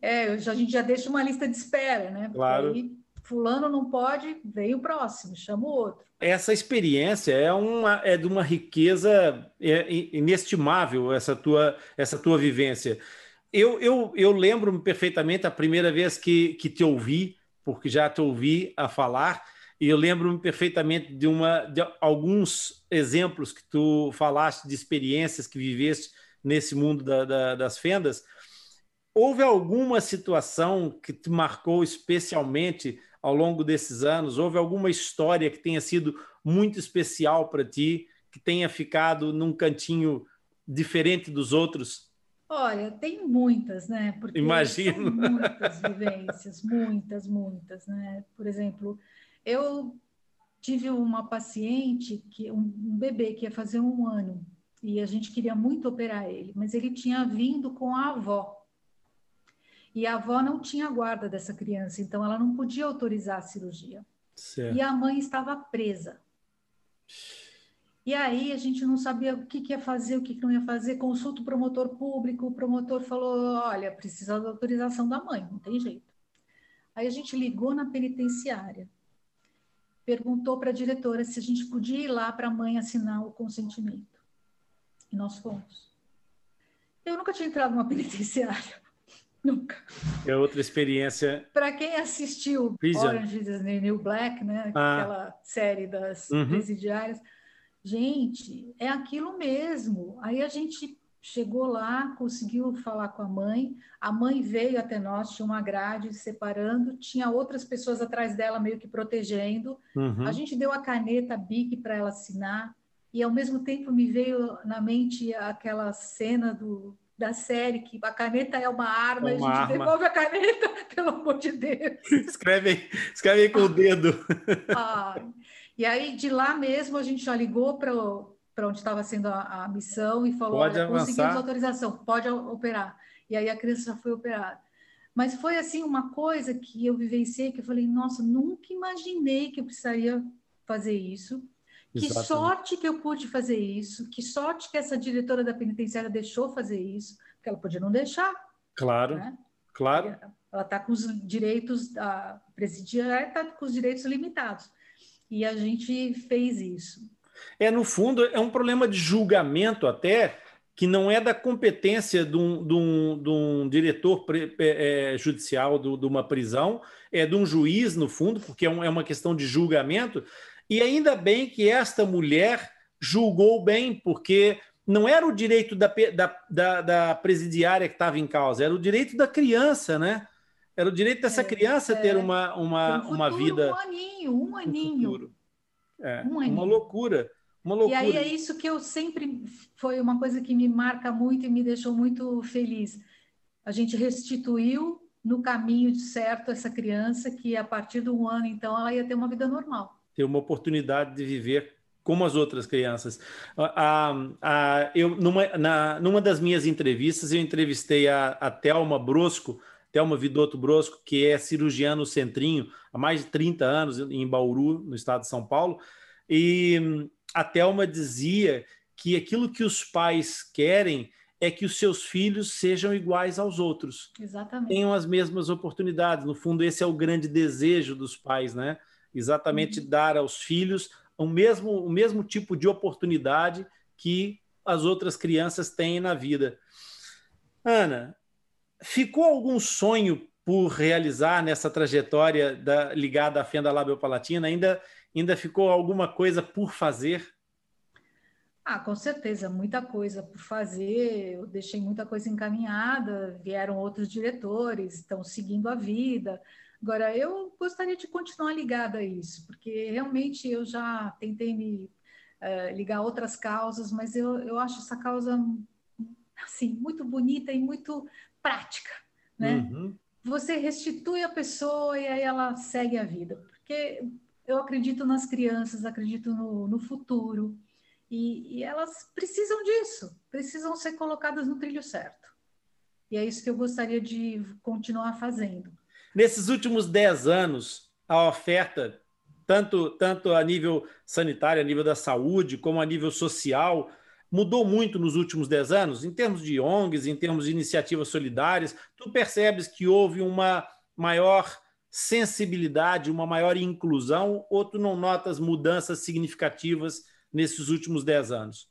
[SPEAKER 1] É, a gente já deixa uma lista de espera, né?
[SPEAKER 3] Porque claro. Aí,
[SPEAKER 1] fulano não pode, vem o próximo, chama o outro.
[SPEAKER 3] Essa experiência é, uma, é de uma riqueza é, inestimável, essa tua, essa tua vivência. Eu, eu, eu lembro-me perfeitamente a primeira vez que, que te ouvi, porque já te ouvi a falar, e eu lembro-me perfeitamente de, uma, de alguns exemplos que tu falaste de experiências que viveste nesse mundo da, da, das fendas. Houve alguma situação que te marcou especialmente ao longo desses anos? Houve alguma história que tenha sido muito especial para ti, que tenha ficado num cantinho diferente dos outros?
[SPEAKER 1] Olha, tem muitas, né?
[SPEAKER 3] Porque Imagino.
[SPEAKER 1] muitas vivências, muitas, muitas, né? Por exemplo, eu tive uma paciente que um bebê que ia fazer um ano e a gente queria muito operar ele, mas ele tinha vindo com a avó e a avó não tinha guarda dessa criança, então ela não podia autorizar a cirurgia. Certo. E a mãe estava presa. E aí a gente não sabia o que, que ia fazer, o que, que não ia fazer. Consulta o promotor público, o promotor falou: olha, precisa da autorização da mãe, não tem jeito. Aí a gente ligou na penitenciária, perguntou para a diretora se a gente podia ir lá para a mãe assinar o consentimento. E nós fomos. Eu nunca tinha entrado numa penitenciária. Nunca.
[SPEAKER 3] É outra experiência.
[SPEAKER 1] Para quem assistiu Prison. Orange is the New Black, né? Ah. Aquela série das uhum. presidiárias. Gente, é aquilo mesmo. Aí a gente chegou lá, conseguiu falar com a mãe. A mãe veio até nós, tinha uma grade separando, tinha outras pessoas atrás dela meio que protegendo. Uhum. A gente deu a caneta Bic para ela assinar. E ao mesmo tempo me veio na mente aquela cena do da série que a caneta é uma arma, uma a gente arma. devolve a caneta, pelo amor de Deus.
[SPEAKER 3] escreve, escreve aí com o dedo.
[SPEAKER 1] Ah, e aí, de lá mesmo, a gente já ligou para para onde estava sendo a, a, missão e falou: pode olha, conseguimos autorização, pode operar. E aí a criança já foi operada. Mas foi assim uma coisa que eu vivenciei que eu falei: nossa, nunca imaginei que eu precisaria fazer isso. Que Exatamente. sorte que eu pude fazer isso, que sorte que essa diretora da penitenciária deixou fazer isso, porque ela podia não deixar.
[SPEAKER 3] Claro, né? claro.
[SPEAKER 1] Ela está com os direitos, a presidiária está com os direitos limitados. E a gente fez isso.
[SPEAKER 3] É, no fundo, é um problema de julgamento até que não é da competência de um, de um, de um diretor é, judicial de, de, uma prisão, é de um juiz, no fundo, porque é, um, é uma questão de julgamento. E ainda bem que esta mulher julgou bem, porque não era o direito da, da, da, da presidiária que estava em causa, era o direito da criança, né? Era o direito dessa é, criança é, ter uma, uma, futuro, uma vida.
[SPEAKER 1] Um aninho, um aninho.
[SPEAKER 3] É, um aninho. Uma loucura. Uma loucura.
[SPEAKER 1] E aí é isso que eu sempre foi uma coisa que me marca muito e me deixou muito feliz. A gente restituiu no caminho certo essa criança que a partir de um ano então ela ia ter uma vida normal.
[SPEAKER 3] Ter uma oportunidade de viver como as outras crianças. A, a, eu, numa, na, numa das minhas entrevistas, eu entrevistei a, a Thelma Brosco, Thelma Vidotto Brosco, que é cirurgiã no Centrinho há mais de 30 anos, em Bauru, no estado de São Paulo, e a Thelma dizia que aquilo que os pais querem é que os seus filhos sejam iguais aos outros.
[SPEAKER 1] Exatamente.
[SPEAKER 3] Tenham as mesmas oportunidades. No fundo, esse é o grande desejo dos pais, né? Exatamente uhum. dar aos filhos o mesmo, o mesmo tipo de oportunidade que as outras crianças têm na vida. Ana, ficou algum sonho por realizar nessa trajetória da, ligada à fenda labiopalatina? Ainda Ainda ficou alguma coisa por fazer?
[SPEAKER 1] Ah, com certeza, muita coisa por fazer. Eu deixei muita coisa encaminhada, vieram outros diretores, estão seguindo a vida. Agora, eu gostaria de continuar ligada a isso, porque realmente eu já tentei me uh, ligar a outras causas, mas eu, eu acho essa causa assim muito bonita e muito prática, né? Uhum. Você restitui a pessoa e aí ela segue a vida, porque eu acredito nas crianças, acredito no, no futuro. E, e, elas precisam disso, precisam ser colocadas no trilho certo. E é isso que eu gostaria de continuar fazendo.
[SPEAKER 3] Nesses últimos dez anos, a oferta, tanto, tanto a nível sanitário, a nível da saúde, como a nível social, mudou muito nos últimos dez anos, em termos de ONGs, em termos de iniciativas solidárias. Tu percebes que houve uma maior sensibilidade, uma maior inclusão, ou tu não notas mudanças significativas nesses últimos dez anos?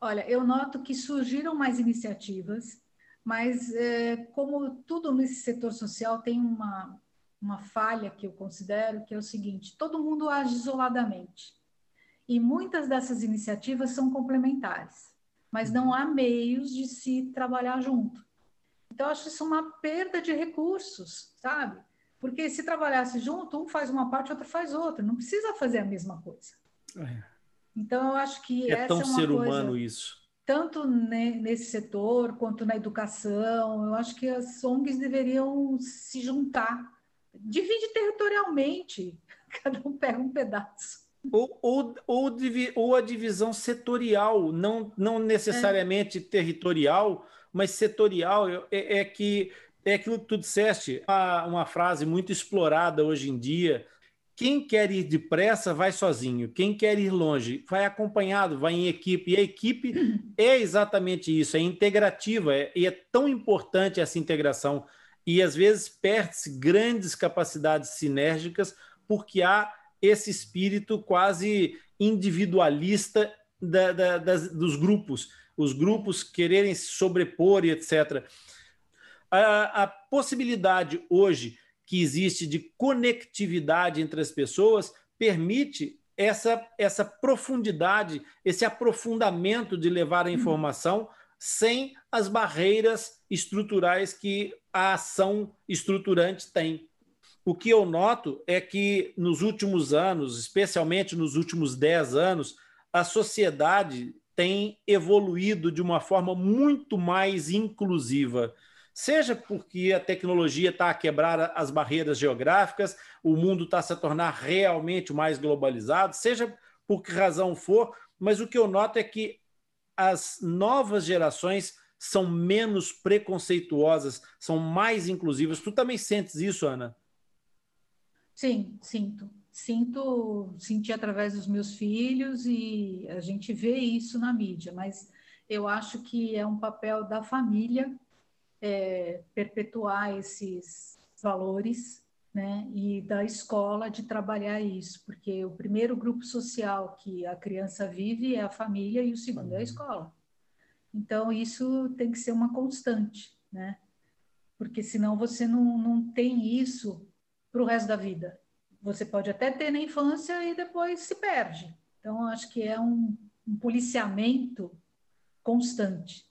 [SPEAKER 1] Olha, eu noto que surgiram mais iniciativas, mas é, como tudo nesse setor social tem uma, uma falha que eu considero, que é o seguinte: todo mundo age isoladamente. E muitas dessas iniciativas são complementares, mas não há meios de se trabalhar junto. Então, eu acho isso uma perda de recursos, sabe? Porque se trabalhasse junto, um faz uma parte, outro faz outra. Não precisa fazer a mesma coisa. É. Então, eu acho que
[SPEAKER 3] é
[SPEAKER 1] essa
[SPEAKER 3] tão
[SPEAKER 1] é uma
[SPEAKER 3] ser
[SPEAKER 1] coisa,
[SPEAKER 3] humano isso.
[SPEAKER 1] Tanto nesse setor quanto na educação, eu acho que as ONGs deveriam se juntar. Divide territorialmente, cada um pega um pedaço.
[SPEAKER 3] Ou, ou, ou, ou a divisão setorial, não, não necessariamente é. territorial, mas setorial. É, é que é aquilo que tu disseste, uma, uma frase muito explorada hoje em dia. Quem quer ir depressa vai sozinho, quem quer ir longe vai acompanhado, vai em equipe. E a equipe é exatamente isso, é integrativa, é, e é tão importante essa integração. E às vezes perde-se grandes capacidades sinérgicas porque há esse espírito quase individualista da, da, das, dos grupos, os grupos quererem se sobrepor e etc a, a possibilidade hoje que existe de conectividade entre as pessoas permite essa, essa profundidade, esse aprofundamento de levar a informação sem as barreiras estruturais que a ação estruturante tem. O que eu noto é que nos últimos anos, especialmente nos últimos dez anos, a sociedade tem evoluído de uma forma muito mais inclusiva seja porque a tecnologia está a quebrar as barreiras geográficas, o mundo está a se tornar realmente mais globalizado, seja por que razão for, mas o que eu noto é que as novas gerações são menos preconceituosas, são mais inclusivas. Tu também sentes isso, Ana?
[SPEAKER 1] Sim, sinto. Sinto, senti através dos meus filhos e a gente vê isso na mídia, mas eu acho que é um papel da família é, perpetuar esses valores né, e da escola de trabalhar isso, porque o primeiro grupo social que a criança vive é a família e o segundo é a escola. Então, isso tem que ser uma constante, né? Porque senão você não, não tem isso para o resto da vida. Você pode até ter na infância e depois se perde. Então, acho que é um, um policiamento constante,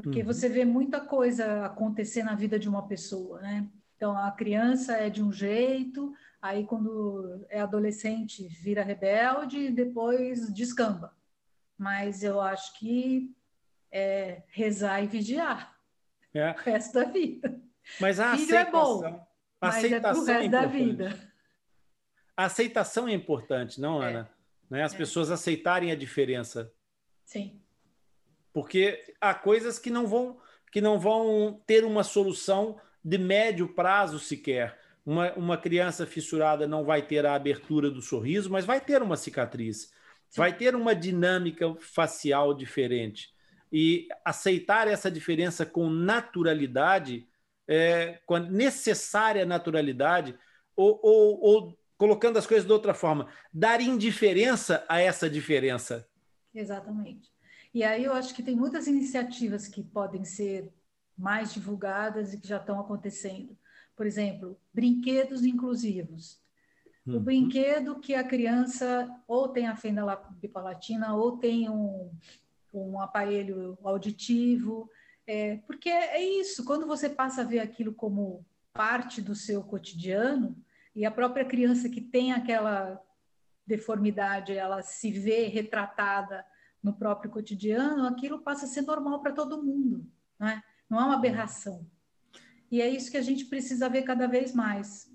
[SPEAKER 1] porque uhum. você vê muita coisa acontecer na vida de uma pessoa, né? Então, a criança é de um jeito, aí quando é adolescente vira rebelde e depois descamba. Mas eu acho que é rezar e vigiar é. o resto da vida.
[SPEAKER 3] Mas a Filho aceitação, é bom, a aceitação
[SPEAKER 1] mas é, é resto da vida.
[SPEAKER 3] A aceitação é importante, não, é. Ana? Né? As é. pessoas aceitarem a diferença.
[SPEAKER 1] Sim.
[SPEAKER 3] Porque há coisas que não vão que não vão ter uma solução de médio prazo sequer. Uma, uma criança fissurada não vai ter a abertura do sorriso, mas vai ter uma cicatriz, Sim. vai ter uma dinâmica facial diferente. E aceitar essa diferença com naturalidade, é, com a necessária naturalidade, ou, ou, ou colocando as coisas de outra forma, dar indiferença a essa diferença.
[SPEAKER 1] Exatamente. E aí eu acho que tem muitas iniciativas que podem ser mais divulgadas e que já estão acontecendo. Por exemplo, brinquedos inclusivos. Uhum. O brinquedo que a criança ou tem a fenda bipalatina ou tem um, um aparelho auditivo, é, porque é isso, quando você passa a ver aquilo como parte do seu cotidiano, e a própria criança que tem aquela deformidade, ela se vê retratada no próprio cotidiano, aquilo passa a ser normal para todo mundo. Né? não é uma aberração. E é isso que a gente precisa ver cada vez mais.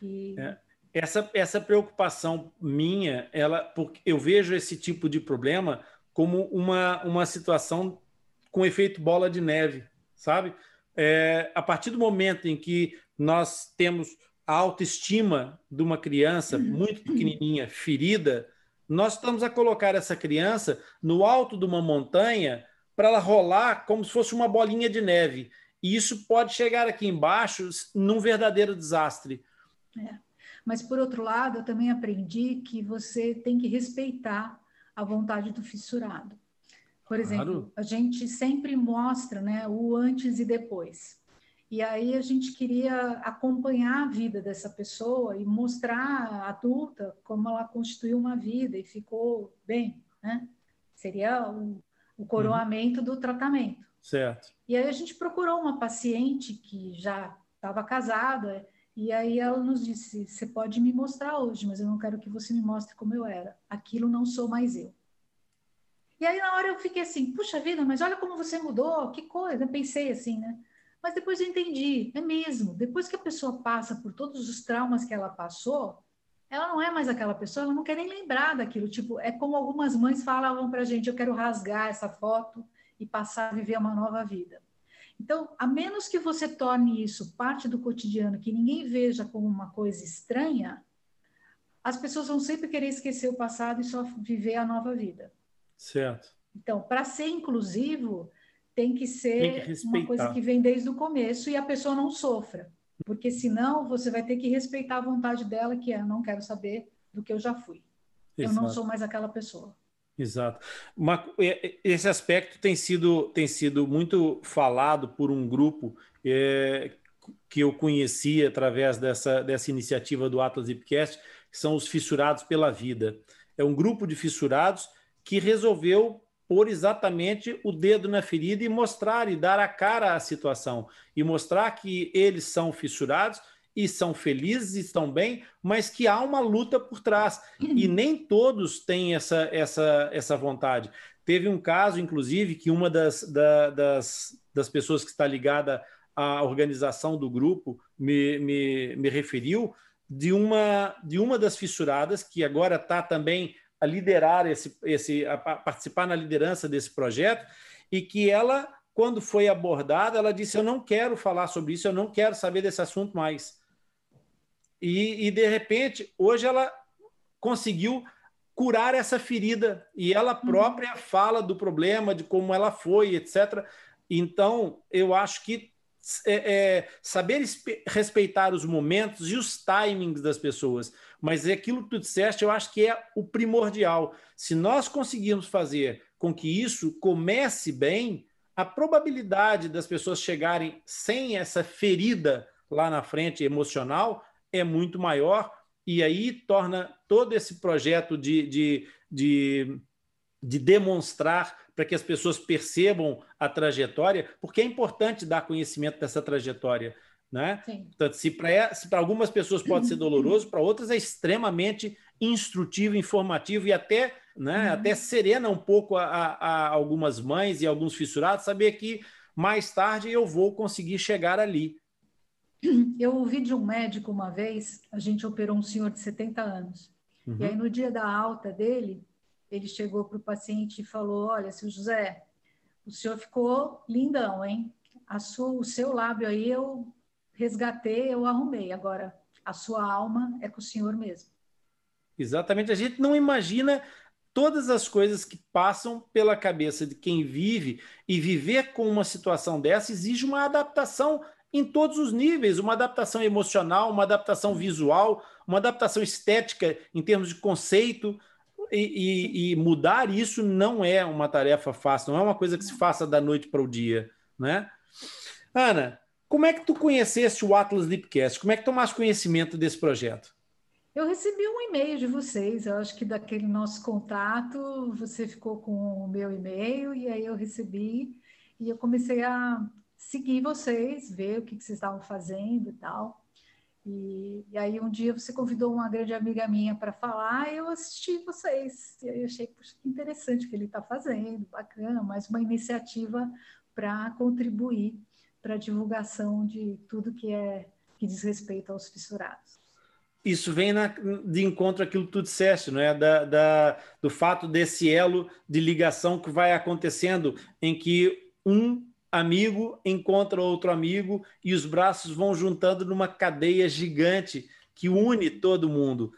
[SPEAKER 3] E... É, essa, essa preocupação minha, ela, porque eu vejo esse tipo de problema como uma, uma situação com efeito bola de neve, sabe? É, a partir do momento em que nós temos a autoestima de uma criança muito pequenininha, ferida, nós estamos a colocar essa criança no alto de uma montanha para ela rolar como se fosse uma bolinha de neve. E isso pode chegar aqui embaixo num verdadeiro desastre.
[SPEAKER 1] É. Mas, por outro lado, eu também aprendi que você tem que respeitar a vontade do fissurado. Por exemplo, claro. a gente sempre mostra né, o antes e depois. E aí a gente queria acompanhar a vida dessa pessoa e mostrar adulta como ela constituiu uma vida e ficou bem, né? Seria um, o coroamento uhum. do tratamento.
[SPEAKER 3] Certo.
[SPEAKER 1] E aí a gente procurou uma paciente que já estava casada, e aí ela nos disse: Você pode me mostrar hoje, mas eu não quero que você me mostre como eu era. Aquilo não sou mais eu. E aí na hora eu fiquei assim: Puxa vida, mas olha como você mudou, que coisa. Eu pensei assim, né? Mas depois eu entendi: é mesmo. Depois que a pessoa passa por todos os traumas que ela passou, ela não é mais aquela pessoa, ela não quer nem lembrar daquilo. Tipo, é como algumas mães falavam para a gente: eu quero rasgar essa foto e passar a viver uma nova vida. Então, a menos que você torne isso parte do cotidiano, que ninguém veja como uma coisa estranha, as pessoas vão sempre querer esquecer o passado e só viver a nova vida.
[SPEAKER 3] Certo.
[SPEAKER 1] Então, para ser inclusivo, tem que ser tem que uma coisa que vem desde o começo e a pessoa não sofra porque senão você vai ter que respeitar a vontade dela, que é: não quero saber do que eu já fui. Exato. Eu não sou mais aquela pessoa.
[SPEAKER 3] Exato. Uma, esse aspecto tem sido, tem sido muito falado por um grupo é, que eu conheci através dessa, dessa iniciativa do Atlas Hipcast, que são os fissurados pela vida. É um grupo de fissurados que resolveu pôr exatamente o dedo na ferida e mostrar e dar a cara à situação. E mostrar que eles são fissurados e são felizes e estão bem, mas que há uma luta por trás. E nem todos têm essa essa essa vontade. Teve um caso, inclusive, que uma das, da, das, das pessoas que está ligada à organização do grupo me, me, me referiu de uma de uma das fissuradas que agora está também a liderar esse, esse a participar na liderança desse projeto e que ela, quando foi abordada, ela disse: eu não quero falar sobre isso, eu não quero saber desse assunto mais. E, e de repente, hoje ela conseguiu curar essa ferida e ela uhum. própria fala do problema, de como ela foi, etc. Então, eu acho que é, é, saber respeitar os momentos e os timings das pessoas. Mas é aquilo que tu disseste, eu acho que é o primordial. Se nós conseguirmos fazer com que isso comece bem, a probabilidade das pessoas chegarem sem essa ferida lá na frente emocional é muito maior, e aí torna todo esse projeto de, de, de, de demonstrar para que as pessoas percebam a trajetória, porque é importante dar conhecimento dessa trajetória. Né? Portanto, se para algumas pessoas pode ser doloroso, para outras é extremamente instrutivo, informativo e até, né, uhum. até serena um pouco a, a, algumas mães e alguns fissurados saber que mais tarde eu vou conseguir chegar ali.
[SPEAKER 1] Eu ouvi de um médico uma vez, a gente operou um senhor de 70 anos. Uhum. E aí, no dia da alta dele, ele chegou para o paciente e falou: Olha, seu José, o senhor ficou lindão, hein? A sua, o seu lábio aí eu resgatei, eu arrumei. Agora, a sua alma é com o senhor mesmo.
[SPEAKER 3] Exatamente. A gente não imagina todas as coisas que passam pela cabeça de quem vive e viver com uma situação dessa exige uma adaptação em todos os níveis, uma adaptação emocional, uma adaptação visual, uma adaptação estética em termos de conceito, e, e, e, mudar isso não é uma tarefa fácil, não é uma coisa que se faça da noite para o dia, né? Ana, como é que tu conheceste o Atlas Lipcast? Como é que tomaste conhecimento desse projeto?
[SPEAKER 1] Eu recebi um e-mail de vocês, eu acho que daquele nosso contato, você ficou com o meu e-mail e aí eu recebi e eu comecei a seguir vocês, ver o que, que vocês estavam fazendo e tal. E, e, aí um dia você convidou uma grande amiga minha para falar, eu assisti vocês. E aí eu achei puxa, que interessante o que ele está fazendo, bacana, mais uma iniciativa para contribuir para divulgação de tudo que é que diz respeito aos fissurados.
[SPEAKER 3] Isso vem na, de encontro àquilo que tu disseste, não é? Da, da, do fato desse elo de ligação que vai acontecendo em que um amigo encontra outro amigo e os braços vão juntando numa cadeia gigante que une todo mundo.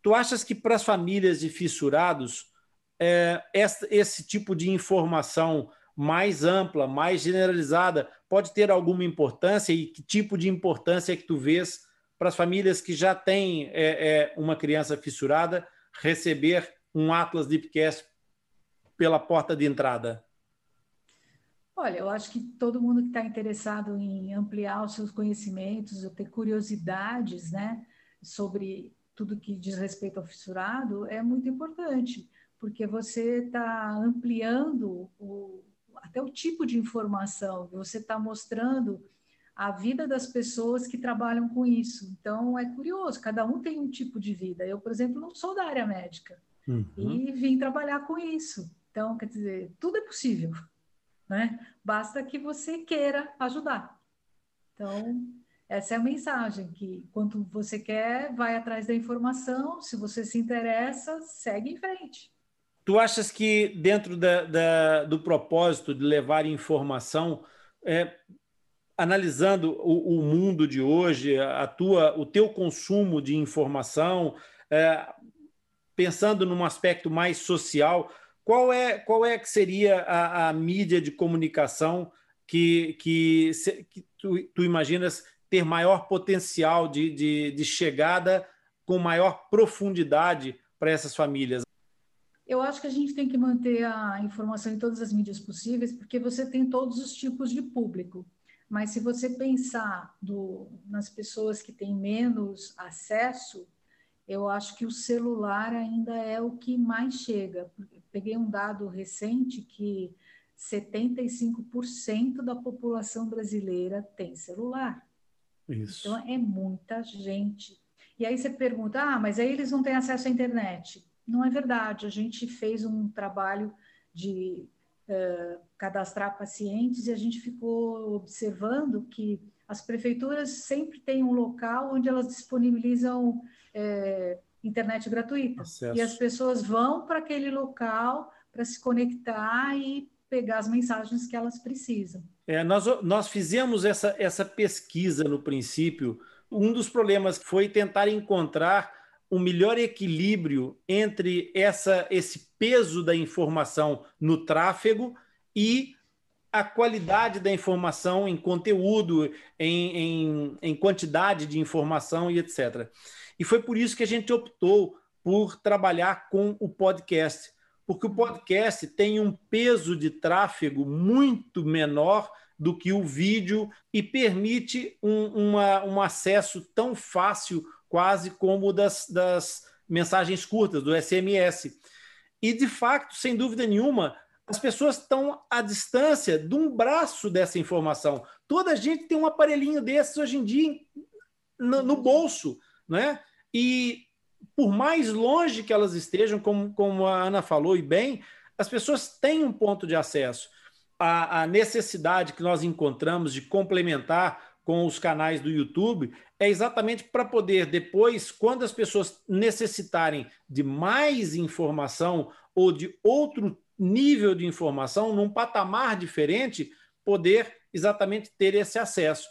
[SPEAKER 3] Tu achas que para as famílias de fissurados, é, esse, esse tipo de informação mais ampla, mais generalizada, pode ter alguma importância e que tipo de importância que tu vês para as famílias que já têm é, é, uma criança fissurada receber um Atlas Deepcast pela porta de entrada?
[SPEAKER 1] Olha, eu acho que todo mundo que está interessado em ampliar os seus conhecimentos, ou ter curiosidades, né, sobre tudo que diz respeito ao fissurado, é muito importante, porque você está ampliando o, até o tipo de informação, você está mostrando a vida das pessoas que trabalham com isso. Então, é curioso, cada um tem um tipo de vida. Eu, por exemplo, não sou da área médica uhum. e vim trabalhar com isso. Então, quer dizer, tudo é possível né? Basta que você queira ajudar. Então, essa é a mensagem, que quando você quer, vai atrás da informação, se você se interessa, segue em frente.
[SPEAKER 3] Tu achas que dentro da, da, do propósito de levar informação, é, analisando o, o, mundo de hoje, a tua, o teu consumo de informação, é, pensando num aspecto mais social, qual é, qual é que seria a, a mídia de comunicação que, que, que tu, tu, imaginas ter maior potencial de, de, de chegada com maior profundidade para essas famílias?
[SPEAKER 1] Eu acho que a gente tem que manter a informação em todas as mídias possíveis, porque você tem todos os tipos de público. Mas se você pensar do, nas pessoas que têm menos acesso, eu acho que o celular ainda é o que mais chega. Peguei um dado recente que 75% da população brasileira tem celular. Isso. Então é muita gente. E aí você pergunta: ah, mas aí eles não têm acesso à internet. Não é verdade. A gente fez um trabalho de uh, cadastrar pacientes e a gente ficou observando que as prefeituras sempre têm um local onde elas disponibilizam é, internet gratuita. Acesso. E as pessoas vão para aquele local para se conectar e pegar as mensagens que elas precisam.
[SPEAKER 3] É, nós, nós fizemos essa, essa pesquisa no princípio. Um dos problemas foi tentar encontrar um melhor equilíbrio entre essa, esse peso da informação no tráfego e a qualidade da informação em conteúdo, em, em, em quantidade de informação e etc. E foi por isso que a gente optou por trabalhar com o podcast, porque o podcast tem um peso de tráfego muito menor do que o vídeo e permite um, uma, um acesso tão fácil, quase como das, das mensagens curtas, do SMS. E, de fato, sem dúvida nenhuma, as pessoas estão à distância de um braço dessa informação. Toda a gente tem um aparelhinho desses hoje em dia no, no bolso, né? E por mais longe que elas estejam, como, como a Ana falou e bem, as pessoas têm um ponto de acesso. A, a necessidade que nós encontramos de complementar com os canais do YouTube é exatamente para poder depois, quando as pessoas necessitarem de mais informação ou de outro nível de informação, num patamar diferente, poder exatamente ter esse acesso.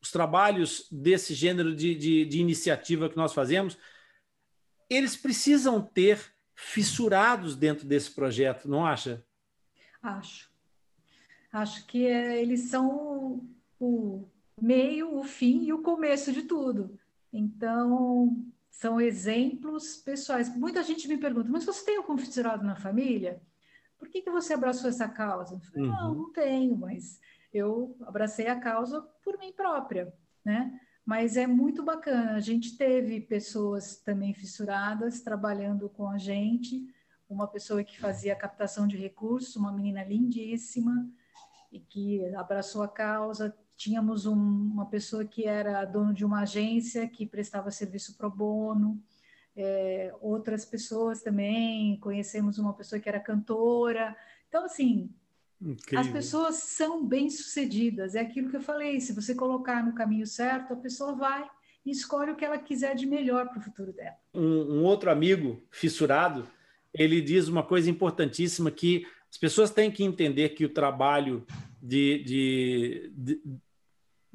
[SPEAKER 3] Os trabalhos desse gênero de, de, de iniciativa que nós fazemos, eles precisam ter fissurados dentro desse projeto, não acha?
[SPEAKER 1] Acho. Acho que é, eles são o meio, o fim e o começo de tudo. Então, são exemplos pessoais. Muita gente me pergunta, mas você tem algum fissurado na família? por que, que você abraçou essa causa? Eu falei, uhum. não, não tenho, mas eu abracei a causa por mim própria, né? Mas é muito bacana. A gente teve pessoas também fissuradas trabalhando com a gente, uma pessoa que fazia captação de recursos, uma menina lindíssima e que abraçou a causa. Tínhamos um, uma pessoa que era dono de uma agência que prestava serviço pro bono é, outras pessoas também, conhecemos uma pessoa que era cantora. Então, assim, Incrível. as pessoas são bem-sucedidas, é aquilo que eu falei: se você colocar no caminho certo, a pessoa vai e escolhe o que ela quiser de melhor para o futuro dela.
[SPEAKER 3] Um, um outro amigo fissurado, ele diz uma coisa importantíssima que as pessoas têm que entender que o trabalho de, de, de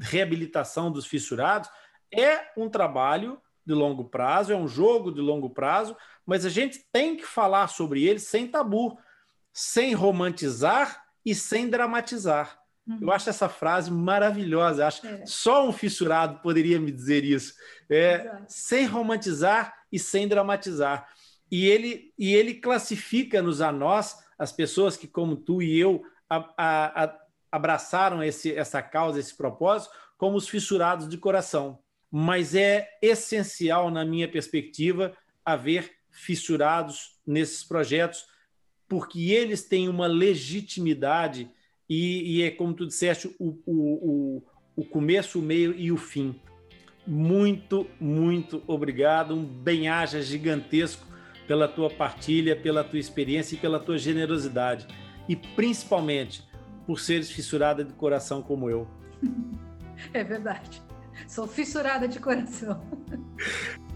[SPEAKER 3] reabilitação dos fissurados é um trabalho de longo prazo, é um jogo de longo prazo, mas a gente tem que falar sobre ele sem tabu, sem romantizar e sem dramatizar. Uhum. Eu acho essa frase maravilhosa. Acho é. só um fissurado poderia me dizer isso. É, sem romantizar e sem dramatizar. E ele, e ele classifica-nos a nós, as pessoas que, como tu e eu, a, a, a, abraçaram esse, essa causa, esse propósito, como os fissurados de coração mas é essencial, na minha perspectiva, haver fissurados nesses projetos, porque eles têm uma legitimidade e, e é como tu disseste, o, o, o, começo, o meio e o fim. Muito, muito obrigado, um bem-aja gigantesco pela tua partilha, pela tua experiência e pela tua generosidade. E principalmente por seres fissurada de coração como eu.
[SPEAKER 1] É verdade. Sou fissurada de coração.